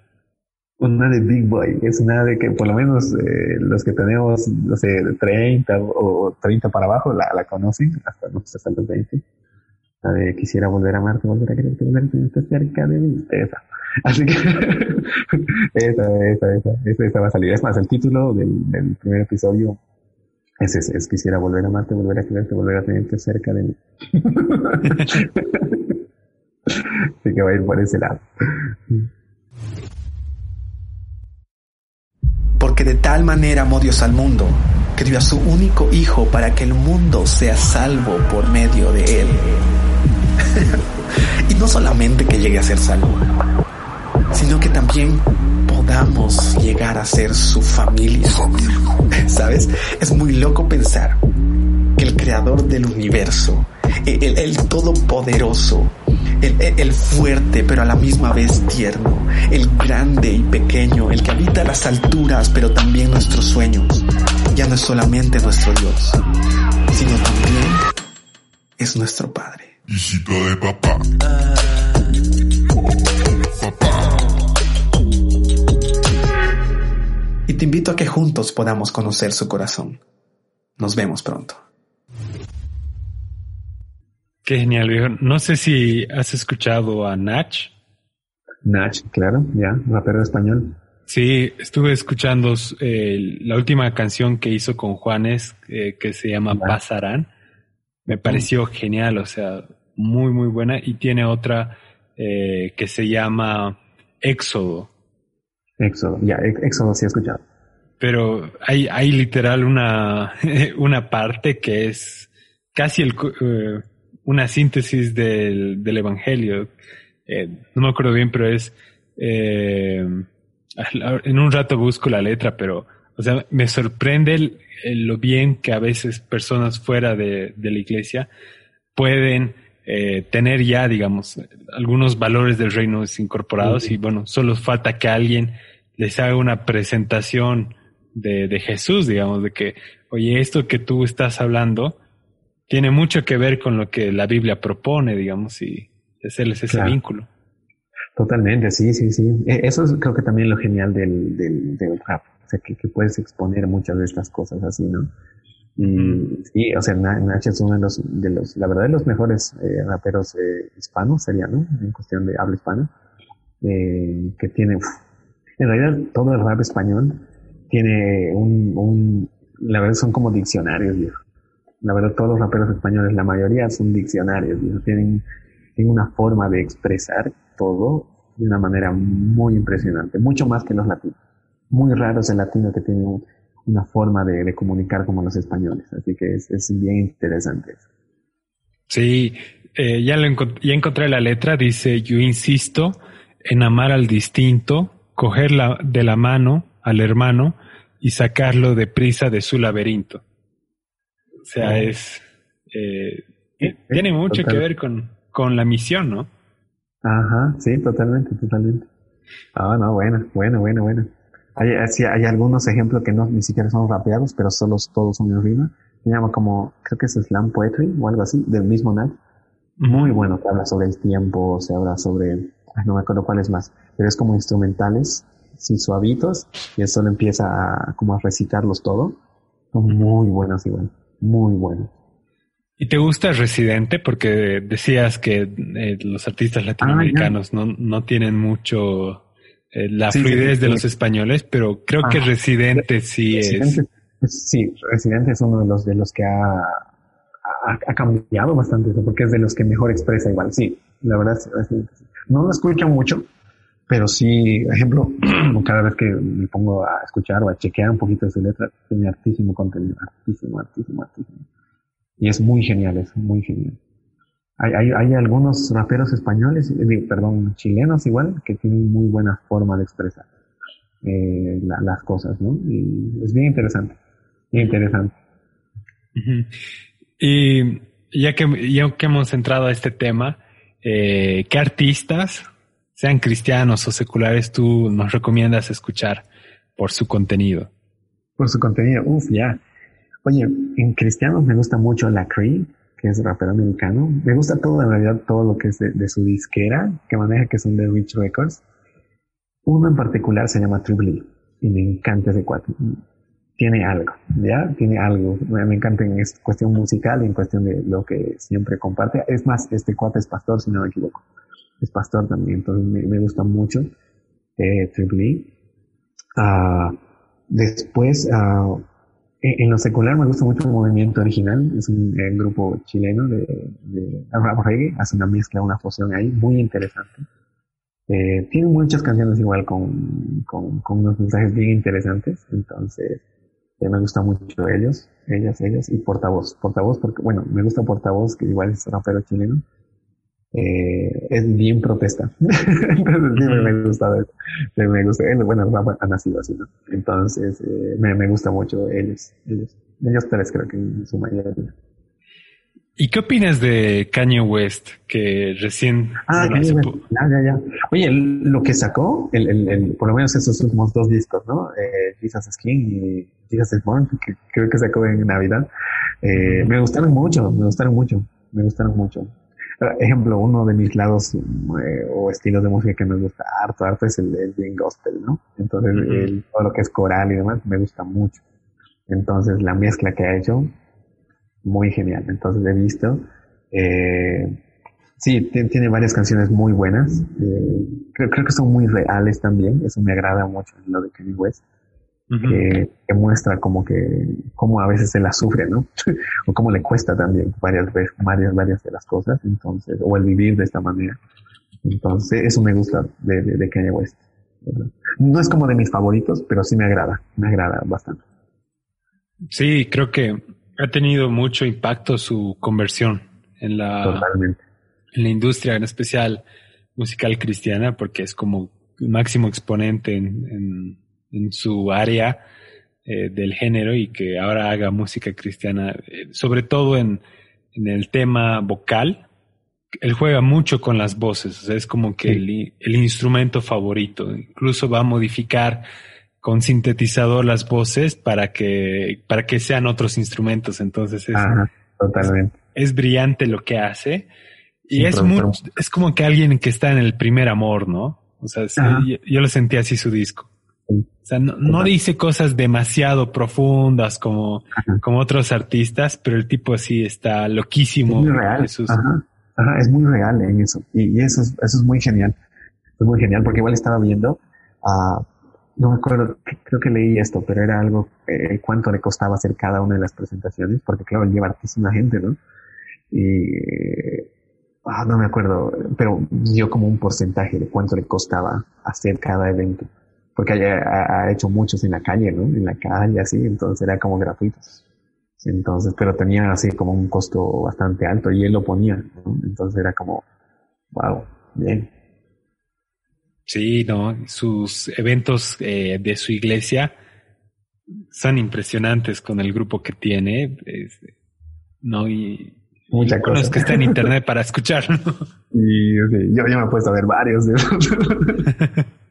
Una de Big Boy, es una de que por lo menos eh, los que tenemos, no sé, 30 o 30 para abajo la, la conocen, hasta, no sé, hasta los 20. La de quisiera volver a amarte, volver a quererte, volver a tenerte cerca de mí. Esa. Así que esa, esa, esa, esa, va a salir. Es más, el título del, del primer episodio es ese, es quisiera volver a amarte, volver a quererte, volver a tenerte cerca de mí. Así que va a ir por ese lado. Porque de tal manera amó Dios al mundo, que dio a su único Hijo para que el mundo sea salvo por medio de Él. y no solamente que llegue a ser salvo, sino que también podamos llegar a ser su familia. ¿Sabes? Es muy loco pensar que el creador del universo, el, el todopoderoso, el, el, fuerte pero a la misma vez tierno, el grande y pequeño, el que habita las alturas pero también nuestros sueños, ya no es solamente nuestro Dios, sino también es nuestro Padre. de papá. Papá. Y te invito a que juntos podamos conocer su corazón. Nos vemos pronto. Qué genial, viejo. No sé si has escuchado a Nach. Nach, claro, ya, rapero español. Sí, estuve escuchando eh, la última canción que hizo con Juanes, eh, que se llama Pasarán. Me pareció genial, o sea, muy, muy buena. Y tiene otra eh, que se llama Éxodo. Éxodo, ya, Éxodo sí he escuchado. Pero hay, hay literal una, una parte que es casi el una síntesis del, del Evangelio. Eh, no me acuerdo bien, pero es... Eh, en un rato busco la letra, pero o sea, me sorprende lo bien que a veces personas fuera de, de la iglesia pueden eh, tener ya, digamos, algunos valores del reino incorporados y bueno, solo falta que alguien les haga una presentación de, de Jesús, digamos, de que, oye, esto que tú estás hablando, tiene mucho que ver con lo que la Biblia propone, digamos, y hacerles ese vínculo. Totalmente, sí, sí, sí. E, eso es creo que también lo genial del, del, del rap, o sea, que, que, puedes exponer muchas de estas cosas así, ¿no? Y sí, o sea, Nach es uno de los, de los, la verdad, de los mejores eh, raperos eh, hispanos sería, ¿no? En cuestión de habla hispana, eh, que tiene, en realidad todo el rap español tiene un, un, la verdad son como diccionarios, viejo la verdad todos los raperos españoles, la mayoría son diccionarios, tienen, tienen una forma de expresar todo de una manera muy impresionante, mucho más que los latinos. Muy raro es el latino que tiene una forma de, comunicar como los españoles, así que es, bien interesante eso. Sí, eh, ya, lo ya encontré la letra, dice, yo insisto en amar al distinto, coger de la mano al hermano y sacarlo de prisa de su laberinto. O sea, es... Eh, tiene mucho que ver con, con la misión, ¿no? Ajá, sí, totalmente, totalmente. Ah, no, bueno, bueno, bueno, bueno. Hay, hay algunos ejemplos que no ni siquiera son rapeados, pero solo todos son en rima. Se llama como, creo que es slam poetry o algo así, del mismo Nat. Muy bueno, que habla sobre el tiempo, se habla sobre, no me acuerdo cuál es más, pero es como instrumentales, sin suavitos, y él solo empieza a, como a recitarlos todo. Son muy buenos igual muy bueno. ¿Y te gusta Residente? Porque decías que eh, los artistas ah, latinoamericanos no, no, tienen mucho eh, la fluidez de los españoles, pero creo que Residente sí es. Sí, Residente es uno de los de los que ha, ha, cambiado bastante eso, porque es de los que mejor expresa igual. Sí, la verdad, no lo escucho mucho, pero sí, ejemplo, cada vez que me pongo a escuchar o a chequear un poquito de su letra, tiene artísimo contenido, artísimo, artísimo, artísimo. Y es muy genial, es muy genial. Hay, hay, hay algunos raperos españoles, eh, perdón, chilenos igual, que tienen muy buena forma de expresar eh, las cosas, ¿no? Y es bien interesante, bien interesante. Y ya que, ya que hemos entrado a este tema, eh, ¿qué artistas sean cristianos o seculares, tú nos recomiendas escuchar por su contenido? Por su contenido, uff, ya. Oye, en cristianos me gusta mucho la Cree, que es rapero americano. Me gusta todo, en realidad, todo lo que es de, su disquera, que maneja, que son de Rich Records. Uno en particular se llama Tribly, y me encanta ese cuate. tiene algo, ¿ya? Tiene algo. Me, encanta en cuestión musical y en cuestión de lo que siempre comparte. Es más, este cuate es pastor, si no me equivoco. Es pastor también, entonces me, gusta mucho eh, Triple E. Ah, después, uh, en, lo secular me gusta mucho movimiento original. Es un, grupo chileno de, de rap reggae. Hace una mezcla, una fusión ahí muy interesante. Eh, tiene muchas canciones igual con, con, con unos mensajes bien interesantes. Entonces, me gusta mucho ellos, ellas, ellas, y Portavoz. Portavoz, porque, bueno, me gusta Portavoz, que igual es rapero chileno. Eh, es bien protesta. Entonces, sí, me, gusta, me gusta, él, bueno, ha nacido así, ¿no? Entonces, eh, me, me gusta mucho ellos, ellos, ellos tres creo que en su mayoría. ¿Y qué opinas de Kanye West, que recién... Ah, Kanye West. Ya, ya, ya. Oye, lo que sacó, el, el, el, por lo menos esos últimos dos discos, ¿no? Eh, Jesus Skin y Jesus is Born, que creo que sacó en Navidad. Eh, me gustaron mucho, me gustaron mucho, me gustaron mucho. Ejemplo, uno de mis lados eh, o estilos de música que me gusta harto, harto es el, el bien gospel, ¿no? Entonces, el, todo lo que es coral y demás me gusta mucho. Entonces, la mezcla que ha hecho muy genial. Entonces he visto. Eh, sí, tiene varias canciones muy buenas. Eh, creo, creo, que son muy reales también. Eso me agrada mucho lo de Kanye West. Que, muestra como que, como a veces se la sufre, ¿no? o cómo le cuesta también varias veces, varias, varias de las cosas. Entonces, o el vivir de esta manera. Entonces, eso me gusta de, de, de Kanye West. No es como de mis favoritos, pero sí me agrada, me agrada bastante. Sí, creo que ha tenido mucho impacto su conversión en la, en la industria, en especial musical cristiana, porque es como el máximo exponente en, en, su área eh, del género y que ahora haga música cristiana, eh, sobre todo en, en el tema vocal. Él juega mucho con las voces, es como que el, el instrumento favorito. Incluso va a modificar con sintetizador las voces para que, para que sean otros instrumentos. Entonces es, totalmente. Es, brillante lo que hace. Y es muy, es como que alguien que está en el primer amor, ¿no? O sea, yo, lo sentí así su disco. O sea, no, dice cosas demasiado profundas como, como otros artistas, pero el tipo así está loquísimo. Es muy real. es muy real en eso. Y, eso, es, eso es muy genial. Es muy genial porque igual estaba viendo a no me acuerdo, creo que leí esto, pero era algo, eh, cuánto le costaba hacer cada una de las presentaciones, porque claro, lleva hartísima gente, ¿no? Y, ah, no me acuerdo, pero dio como un porcentaje de cuánto le costaba hacer cada evento, porque ha, ha hecho muchos en la calle, ¿no? En la calle, así, entonces era como gratuitos. Entonces, pero tenía así como un costo bastante alto y él lo ponía, ¿no? Entonces era como, wow, bien. Sí, no, sus eventos eh, de su iglesia son impresionantes con el grupo que tiene, no y Mucha los que está en internet para escucharlo. Y yo ya me he puesto a ver varios de.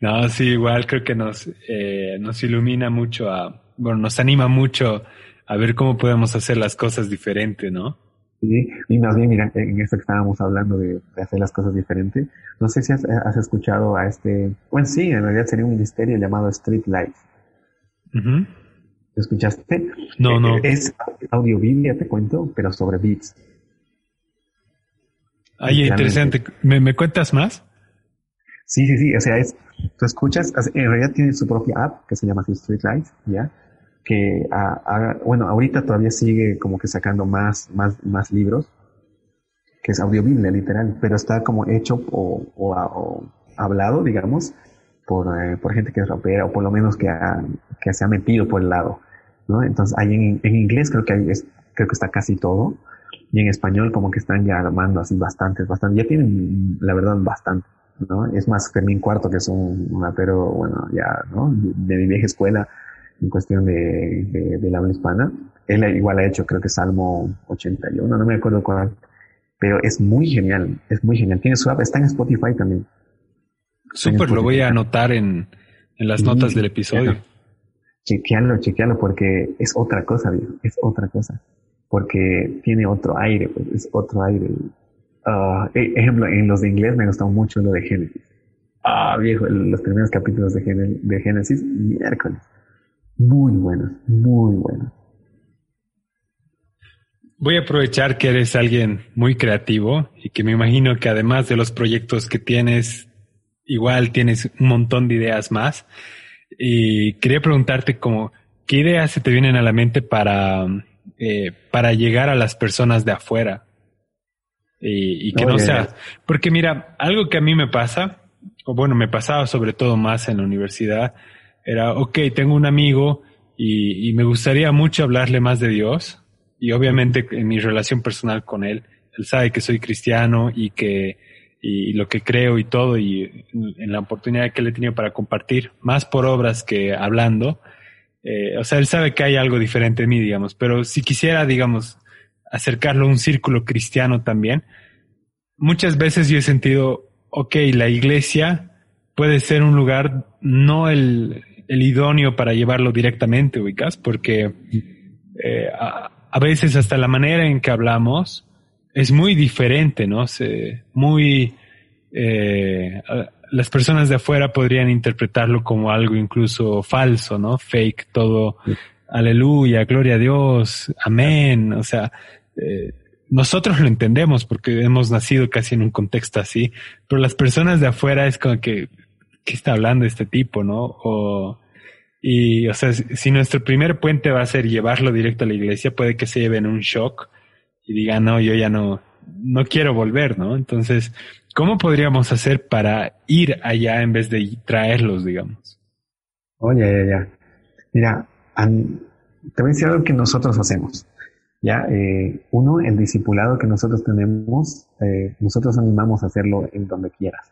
no, sí, igual creo que nos eh, nos ilumina mucho a, bueno, nos anima mucho a ver cómo podemos hacer las cosas diferentes, ¿no? Sí, y más bien, mira, en esto que estábamos hablando de, hacer las cosas diferentes, no sé si has, escuchado a este, bueno, sí, en realidad sería un misterio llamado Street Life. ¿Lo escuchaste? No, no. Eh, es audio te cuento, pero sobre beats. Ay, interesante. ¿Me, ¿Me cuentas más? Sí, sí, sí, o sea, es, tú escuchas, en realidad tiene su propia app que se llama Street Life, ¿ya? que bueno, ahorita todavía sigue como que sacando más, más, más libros, que es audiobiblia literal, pero está como hecho o, o, hablado, digamos, por, eh, por gente que es rapera o por lo menos que, que se ha metido por el lado, ¿no? Entonces, ahí en, en inglés creo que hay, es, creo que está casi todo y en español como que están ya armando así bastantes, bastantes, ya tienen la verdad bastante, ¿no? Es más Fermín Cuarto que es un rapero, bueno, ya, ¿no? De mi vieja escuela, en cuestión de, de, la habla hispana. Él igual ha hecho, creo que Salmo 81, no me acuerdo cuál, pero es muy genial, es muy genial. Tiene su app, está en Spotify también. Súper, lo voy a anotar en, en las notas del episodio. Chequealo, chequealo, porque es otra cosa, viejo, es otra cosa. Porque tiene otro aire, pues, es otro aire. Uh, ejemplo, en los de inglés me gustó mucho lo de Génesis. Ah, viejo, los primeros capítulos de, Génesis, miércoles muy buenas, muy buenas. Voy a aprovechar que eres alguien muy creativo y que me imagino que además de los proyectos que tienes, igual tienes un montón de ideas más. Y quería preguntarte como, ¿qué ideas se te vienen a la mente para, eh, para llegar a las personas de afuera? Y, que no sea, porque mira, algo que a mí me pasa, o bueno, me pasaba sobre todo más en la universidad, era, ok, tengo un amigo y, y me gustaría mucho hablarle más de Dios, y obviamente en mi relación personal con él, él sabe que soy cristiano y que y lo que creo y todo y en la oportunidad que le he tenido para compartir, más por obras que hablando, eh, o sea, él sabe que hay algo diferente en mí, digamos, pero si quisiera, digamos, acercarlo a un círculo cristiano también, muchas veces yo he sentido, ok, la iglesia puede ser un lugar no el, el idóneo para llevarlo directamente, ubicas, porque eh, a veces hasta la manera en que hablamos es muy diferente, ¿no? Se, muy, eh, las personas de afuera podrían interpretarlo como algo incluso falso, ¿no? Fake, todo, aleluya, gloria a Dios, amén, o sea, nosotros lo entendemos porque hemos nacido casi en un contexto así, pero las personas de afuera es como que, ¿qué está hablando este tipo, no? O, y, o sea, si nuestro primer puente va a ser llevarlo directo a la iglesia, puede que se lleven un shock y digan, no, yo ya no, no quiero volver, ¿no? Entonces, ¿cómo podríamos hacer para ir allá en vez de traerlos, digamos? Oye, ya, ya. Mira, te voy a decir algo que nosotros hacemos. Ya, eh, uno, el discipulado que nosotros tenemos, eh, nosotros animamos a hacerlo en donde quieras.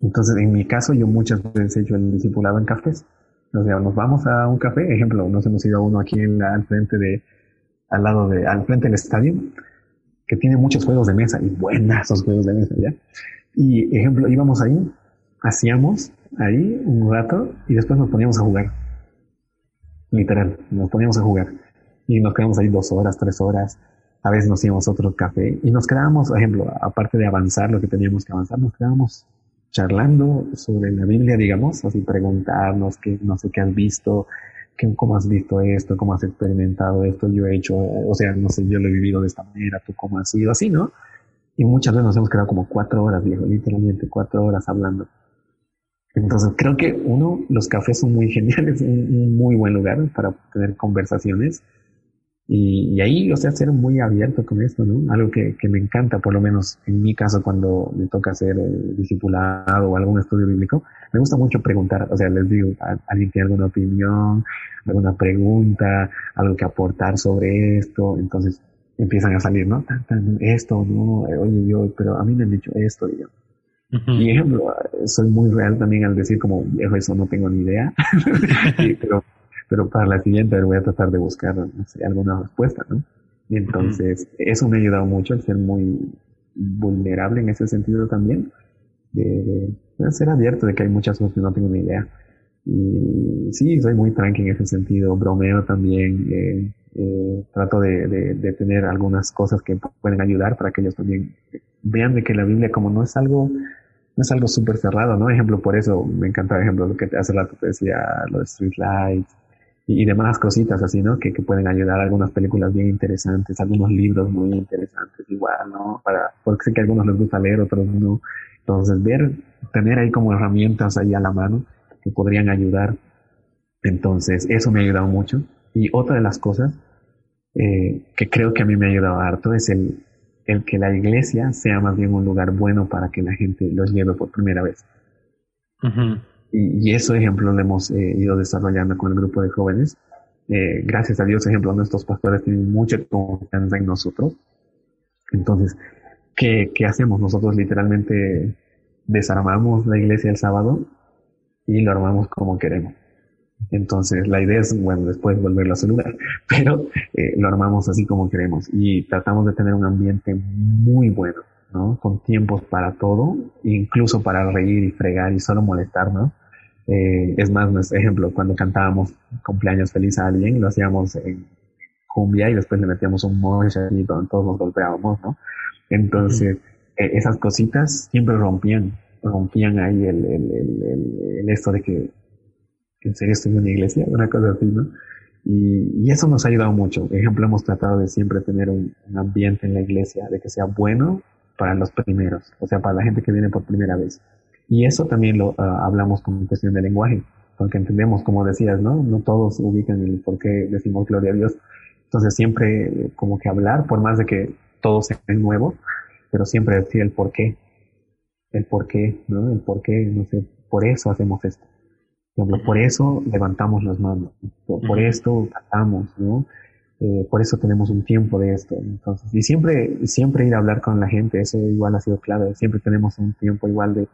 Entonces, en mi caso, yo muchas veces he hecho el discipulado en cafés. O sea, nos vamos a un café, ejemplo, nos hemos ido a uno aquí en la, al frente de, al lado de, al frente del estadio, que tiene muchos juegos de mesa y buenas esos juegos de mesa, ¿ya? Y ejemplo, íbamos ahí, hacíamos ahí un rato y después nos poníamos a jugar. Literal, nos poníamos a jugar. Y nos quedamos ahí dos horas, tres horas. A veces nos íbamos a otro café y nos quedábamos, por ejemplo, aparte de avanzar lo que teníamos que avanzar, nos quedábamos charlando sobre la Biblia, digamos, así preguntarnos qué, no sé qué has visto, qué, cómo has visto esto, cómo has experimentado esto, yo he hecho, o sea, no sé, yo lo he vivido de esta manera, tú cómo has sido, así, ¿no? Y muchas veces nos hemos quedado como cuatro horas, viejo, literalmente cuatro horas hablando. Entonces creo que uno, los cafés son muy geniales, un muy buen lugar para tener conversaciones y, ahí, o sea, ser muy abierto con esto, ¿no? Algo que, que, me encanta, por lo menos en mi caso, cuando me toca hacer eh, discipulado o algún estudio bíblico, me gusta mucho preguntar, o sea, les digo, ¿alguien tiene alguna opinión, alguna pregunta, algo que aportar sobre esto? Entonces empiezan a salir, ¿no? esto, ¿no? Oye, yo, pero a mí me han dicho esto, digamos. Y ejemplo, soy muy real también al decir como, viejo, eso no tengo ni idea. pero pero para la siguiente voy a tratar de buscar alguna respuesta, ¿no? Y entonces, eso me ha ayudado mucho el ser muy vulnerable en ese sentido también, de, ser abierto de que hay muchas cosas que no tengo ni idea. Y sí, soy muy tranqui en ese sentido, bromeo también, eh, eh, trato de, de, de, tener algunas cosas que pueden ayudar para que ellos también vean de que la Biblia como no es algo no es algo súper cerrado, ¿no? Ejemplo, por eso me encanta, ejemplo, lo que hace rato te decía, lo de Street Lights, y, demás cositas así, ¿no? Que, que, pueden ayudar a algunas películas bien interesantes, algunos libros muy interesantes igual, ¿no? Para, porque sé que a algunos les gusta leer, otros no. Entonces, ver, tener ahí como herramientas ahí a la mano que podrían ayudar. Entonces, eso me ha ayudado mucho. Y otra de las cosas eh, que creo que a mí me ha ayudado harto es el, el que la iglesia sea más bien un lugar bueno para que la gente los lleve por primera vez. Y, eso, ejemplo, lo hemos eh, ido desarrollando con el grupo de jóvenes. Eh, gracias a Dios, ejemplo, nuestros pastores tienen mucha confianza en nosotros. Entonces, ¿qué, ¿qué hacemos? Nosotros literalmente desarmamos la iglesia el sábado y lo armamos como queremos. Entonces, la idea es, bueno, después volverlo a saludar, pero eh, lo armamos así como queremos y tratamos de tener un ambiente muy bueno. ¿No? Con tiempos para todo, incluso para reír y fregar y solo molestar, ¿no? Eh, es más, nuestro ejemplo, cuando cantábamos cumpleaños feliz a alguien, lo hacíamos en cumbia y después le metíamos un mosh y todos nos golpeábamos, ¿no? Entonces, eh, esas cositas siempre rompían, rompían ahí el, el, el, el, esto de que ¿en serio estoy en una iglesia? Una cosa así, ¿no? Y, eso nos ha ayudado mucho. Por ejemplo, hemos tratado de siempre tener un, ambiente en la iglesia de que sea bueno para los primeros, o sea, para la gente que viene por primera vez. Y eso también lo ah, hablamos con cuestión de lenguaje, porque entendemos, como decías, ¿no? No todos ubican el por qué decimos gloria a Dios. Entonces siempre como que hablar, por más de que todo sea nuevo, pero siempre decir el por qué. El por qué, ¿no? El por qué, no sé, por eso hacemos esto. Por eso levantamos las manos, por, esto cantamos, ¿no? Eh, por eso tenemos un tiempo de esto. Entonces, y siempre, siempre ir a hablar con la gente, eso igual ha sido clave. Siempre tenemos un tiempo igual de,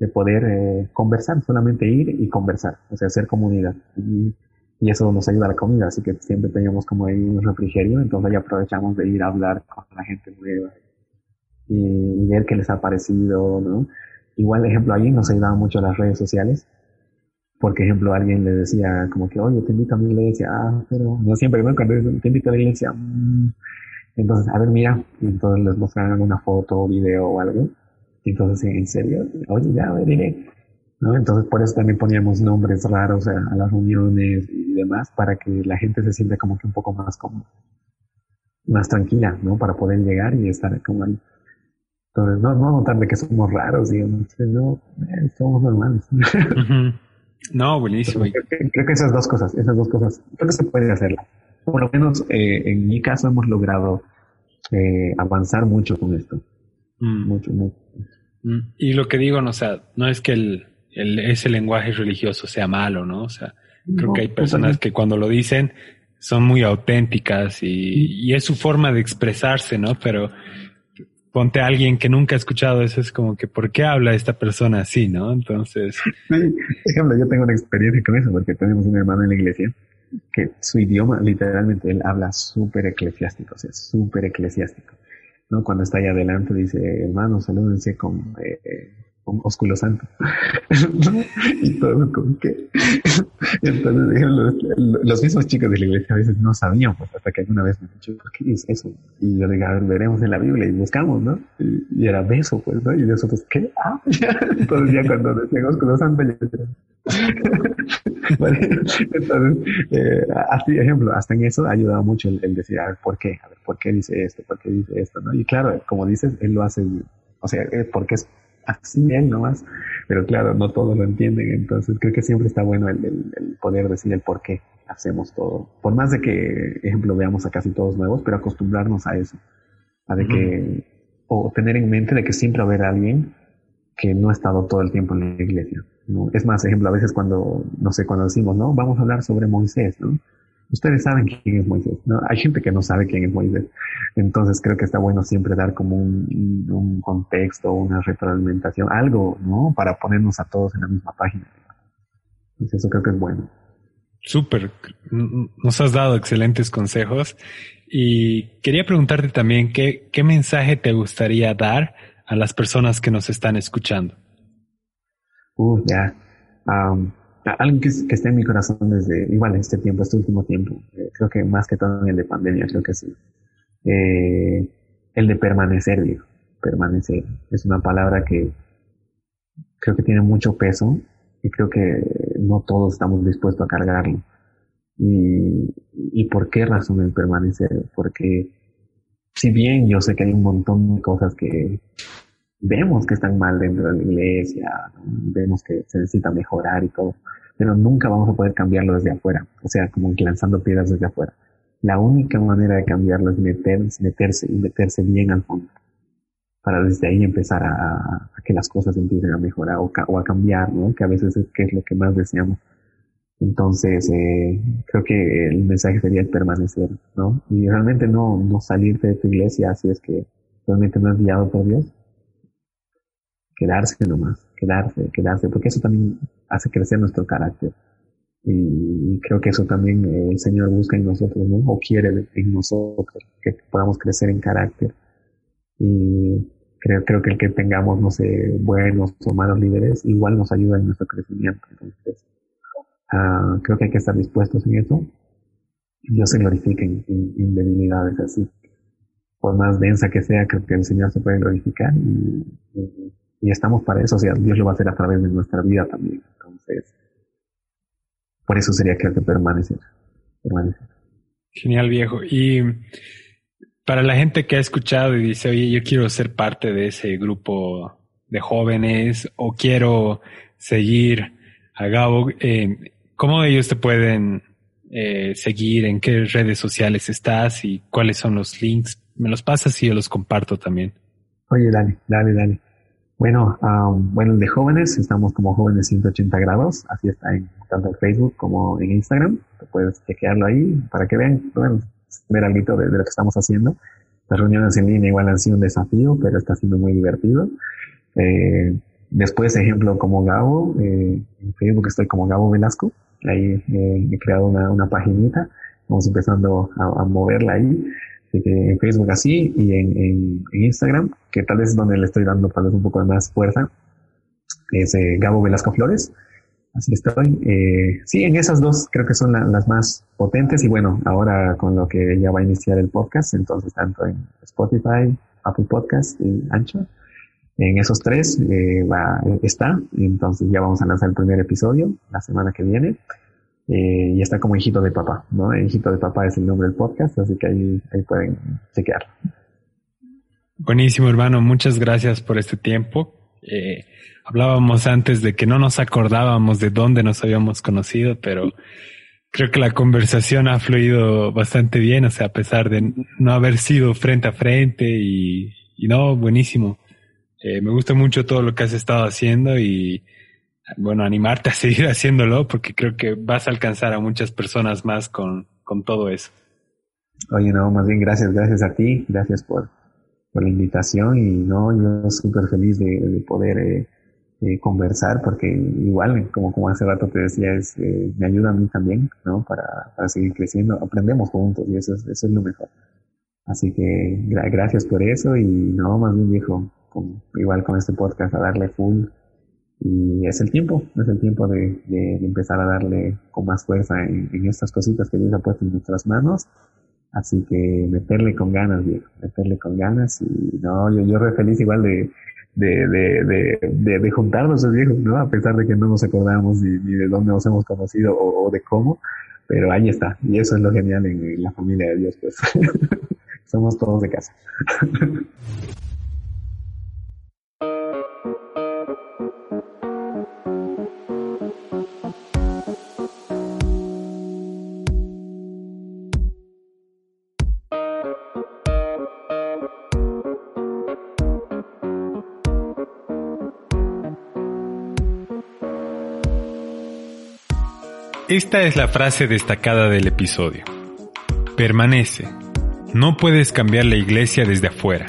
de poder eh, conversar, solamente ir y conversar, o sea, hacer comunidad. Y, eso nos ayuda a la comida, así que siempre teníamos como ahí un refrigerio, entonces ahí aprovechamos de ir a hablar con la gente nueva y, ver qué les ha parecido, ¿no? Igual, ejemplo, ahí nos ayudaban mucho las redes sociales porque, ejemplo, alguien le decía como que, oye, te invito a mi iglesia, ah, pero no siempre, ¿no? Cuando te invito a la iglesia, mm". entonces, a ver, mira, y entonces les mostraron una foto, video o algo, y entonces, ¿en serio? Oye, ya, a ver, ¿no? Entonces, por eso también poníamos nombres raros a, las reuniones y demás, para que la gente se sienta como que un poco más como, más tranquila, ¿no? Para poder llegar y estar como ahí. Entonces, no, no notar de que somos raros, digamos, no, eh, somos normales. No, buenísimo. Creo que, esas dos cosas, esas dos cosas, creo que se puede hacer. Por lo menos eh, en mi caso hemos logrado eh, avanzar mucho con esto. Mm. Mucho, mucho. Mm. Y lo que digo, no, o sea, no es que el, el, ese lenguaje religioso sea malo, ¿no? O sea, creo que hay personas que cuando lo dicen son muy auténticas y, y, es su forma de expresarse, ¿no? Pero ponte a alguien que nunca ha escuchado eso, es como que, ¿por qué habla esta persona así, no? Entonces. Ejemplo, yo tengo una experiencia con eso, porque tenemos un hermano en la iglesia que su idioma, literalmente, él habla súper eclesiástico, o sea, súper eclesiástico. ¿no? Cuando está ahí adelante dice, hermano, salúdense con eh, ósculo santo. y todo con qué. Entonces, los, los, mismos chicos de la iglesia a veces no sabían, pues, hasta que alguna vez me dicho, ¿qué es eso? Y yo digo, a ver, veremos en la Biblia y buscamos, ¿no? Y, era beso, pues, ¿no? Y nosotros, ¿qué? Ah, Entonces ya cuando decían ósculo santo, ya. Entonces, eh, así, ejemplo, hasta en eso ha ayudado mucho el, decir, a ver, ¿por qué? A ver, ¿por qué dice esto? ¿Por qué dice esto? ¿no? Y claro, como dices, él lo hace, o sea, eh, porque es así él nomás. Pero claro, no todos lo entienden, entonces creo que siempre está bueno el, poder decir el por qué hacemos todo. Por más de que, ejemplo, veamos a casi todos nuevos, pero acostumbrarnos a eso. A de que, o tener en mente de que siempre va a haber alguien que no ha estado todo el tiempo en la iglesia. ¿no? Es más, ejemplo, a veces cuando, no sé, cuando decimos, no, vamos a hablar sobre Moisés, ¿no? Ustedes saben quién es Moisés, ¿no? Hay gente que no sabe quién es Moisés. Entonces creo que está bueno siempre dar como un, un contexto, una retroalimentación, algo, ¿no? Para ponernos a todos en la misma página. Entonces eso creo que es bueno. Súper. Nos has dado excelentes consejos. Y quería preguntarte también qué, qué mensaje te gustaría dar a las personas que nos están escuchando. Uh, ya algo que, está en mi corazón desde igual este tiempo, este último tiempo, eh, creo que más que todo en el de pandemia, creo que sí. Eh, el de permanecer, viejo. Permanecer. Es una palabra que creo que tiene mucho peso y creo que no todos estamos dispuestos a cargarlo. Y, y por qué razón el permanecer? Porque si bien yo sé que hay un montón de cosas que vemos que están mal dentro de la iglesia, vemos que se necesita mejorar y todo, pero nunca vamos a poder cambiarlo desde afuera, o sea, como lanzando piedras desde afuera. La única manera de cambiarlo es meterse, meterse y meterse bien al fondo, para desde ahí empezar a, que las cosas empiecen a mejorar o, a cambiar, ¿no? Que a veces es, que es lo que más deseamos. Entonces, eh, creo que el mensaje sería el permanecer, ¿no? Y realmente no, no salirte de tu iglesia si es que realmente no has guiado por Dios, quedarse nomás, quedarse, quedarse, porque eso también hace crecer nuestro carácter. Y creo que eso también el Señor busca en nosotros, ¿no? O quiere en nosotros, que podamos crecer en carácter. Y creo, creo que el que tengamos, no sé, buenos o malos líderes, igual nos ayuda en nuestro crecimiento. Entonces, uh, creo que hay que estar dispuestos en eso. Dios se glorifique en, en, debilidades así. Por más densa que sea, creo que el Señor se puede glorificar y estamos para eso, o sea, Dios lo va a hacer a través de nuestra vida también. Entonces, por eso sería que permanecer, permanecer. Genial, viejo. Y para la gente que ha escuchado y dice, oye, yo quiero ser parte de ese grupo de jóvenes o quiero seguir a Gabo, eh, ¿cómo ellos te pueden eh, seguir? ¿En qué redes sociales estás y cuáles son los links? Me los pasas y yo los comparto también. Oye, dale, dale, dale. Bueno, um, bueno, de jóvenes, estamos como jóvenes 180 grados, así está en tanto en Facebook como en Instagram. Puedes chequearlo ahí para que vean, bueno, ver algo de, de, lo que estamos haciendo. Las reuniones en línea igual han sido un desafío, pero está siendo muy divertido. Eh, después, ejemplo, como Gabo, eh, en Facebook estoy como Gabo Velasco. Ahí eh, he creado una, una paginita. Vamos empezando a, a moverla ahí. Que en Facebook así y en, Instagram, que tal vez es donde le estoy dando tal vez un poco de más fuerza, es eh, Gabo Velasco Flores. Así estoy. Eh, sí, en esas dos creo que son la, las más potentes y bueno, ahora con lo que ya va a iniciar el podcast, entonces tanto en Spotify, Apple Podcast y Ancho, en esos tres eh, va, está, entonces ya vamos a lanzar el primer episodio la semana que viene. Eh, y está como hijito de papá, ¿no? Hijito de papá es el nombre del podcast, así que ahí, ahí pueden chequear. Buenísimo, hermano. Muchas gracias por este tiempo. Eh, hablábamos antes de que no nos acordábamos de dónde nos habíamos conocido, pero creo que la conversación ha fluido bastante bien, o sea, a pesar de no haber sido frente a frente y, y no, buenísimo. Eh, me gusta mucho todo lo que has estado haciendo y bueno, animarte a seguir haciéndolo porque creo que vas a alcanzar a muchas personas más con, con todo eso. Oye, no, más bien gracias, gracias a ti, gracias por, por la invitación y no, yo súper feliz de, de poder eh, eh, conversar porque igual, como, como hace rato te decía, es, eh, me ayuda a mí también, ¿no? Para, para seguir creciendo, aprendemos juntos y eso es, eso es lo mejor. Así que gra gracias por eso y no, más bien viejo, igual con este podcast a darle full y es el tiempo, es el tiempo de, de, empezar a darle con más fuerza en, en, estas cositas que Dios ha puesto en nuestras manos. Así que meterle con ganas, viejo, meterle con ganas. Y no, yo, yo re feliz igual de, de, de, de, de, juntarnos, viejo, ¿no? A pesar de que no nos acordamos ni, de dónde nos hemos conocido o, o, de cómo, pero ahí está. Y eso es lo genial en, en la familia de Dios, pues. Somos todos de casa. Esta es la frase destacada del episodio. Permanece. No puedes cambiar la iglesia desde afuera.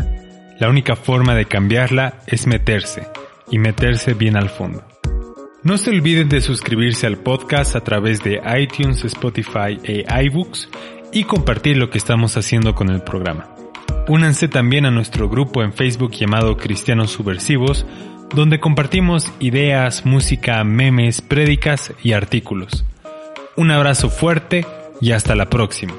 La única forma de cambiarla es meterse, y meterse bien al fondo. No se olviden de suscribirse al podcast a través de iTunes, Spotify e iBooks y compartir lo que estamos haciendo con el programa. Únanse también a nuestro grupo en Facebook llamado Cristianos Subversivos, donde compartimos ideas, música, memes, prédicas y artículos. Un abrazo fuerte y hasta la próxima.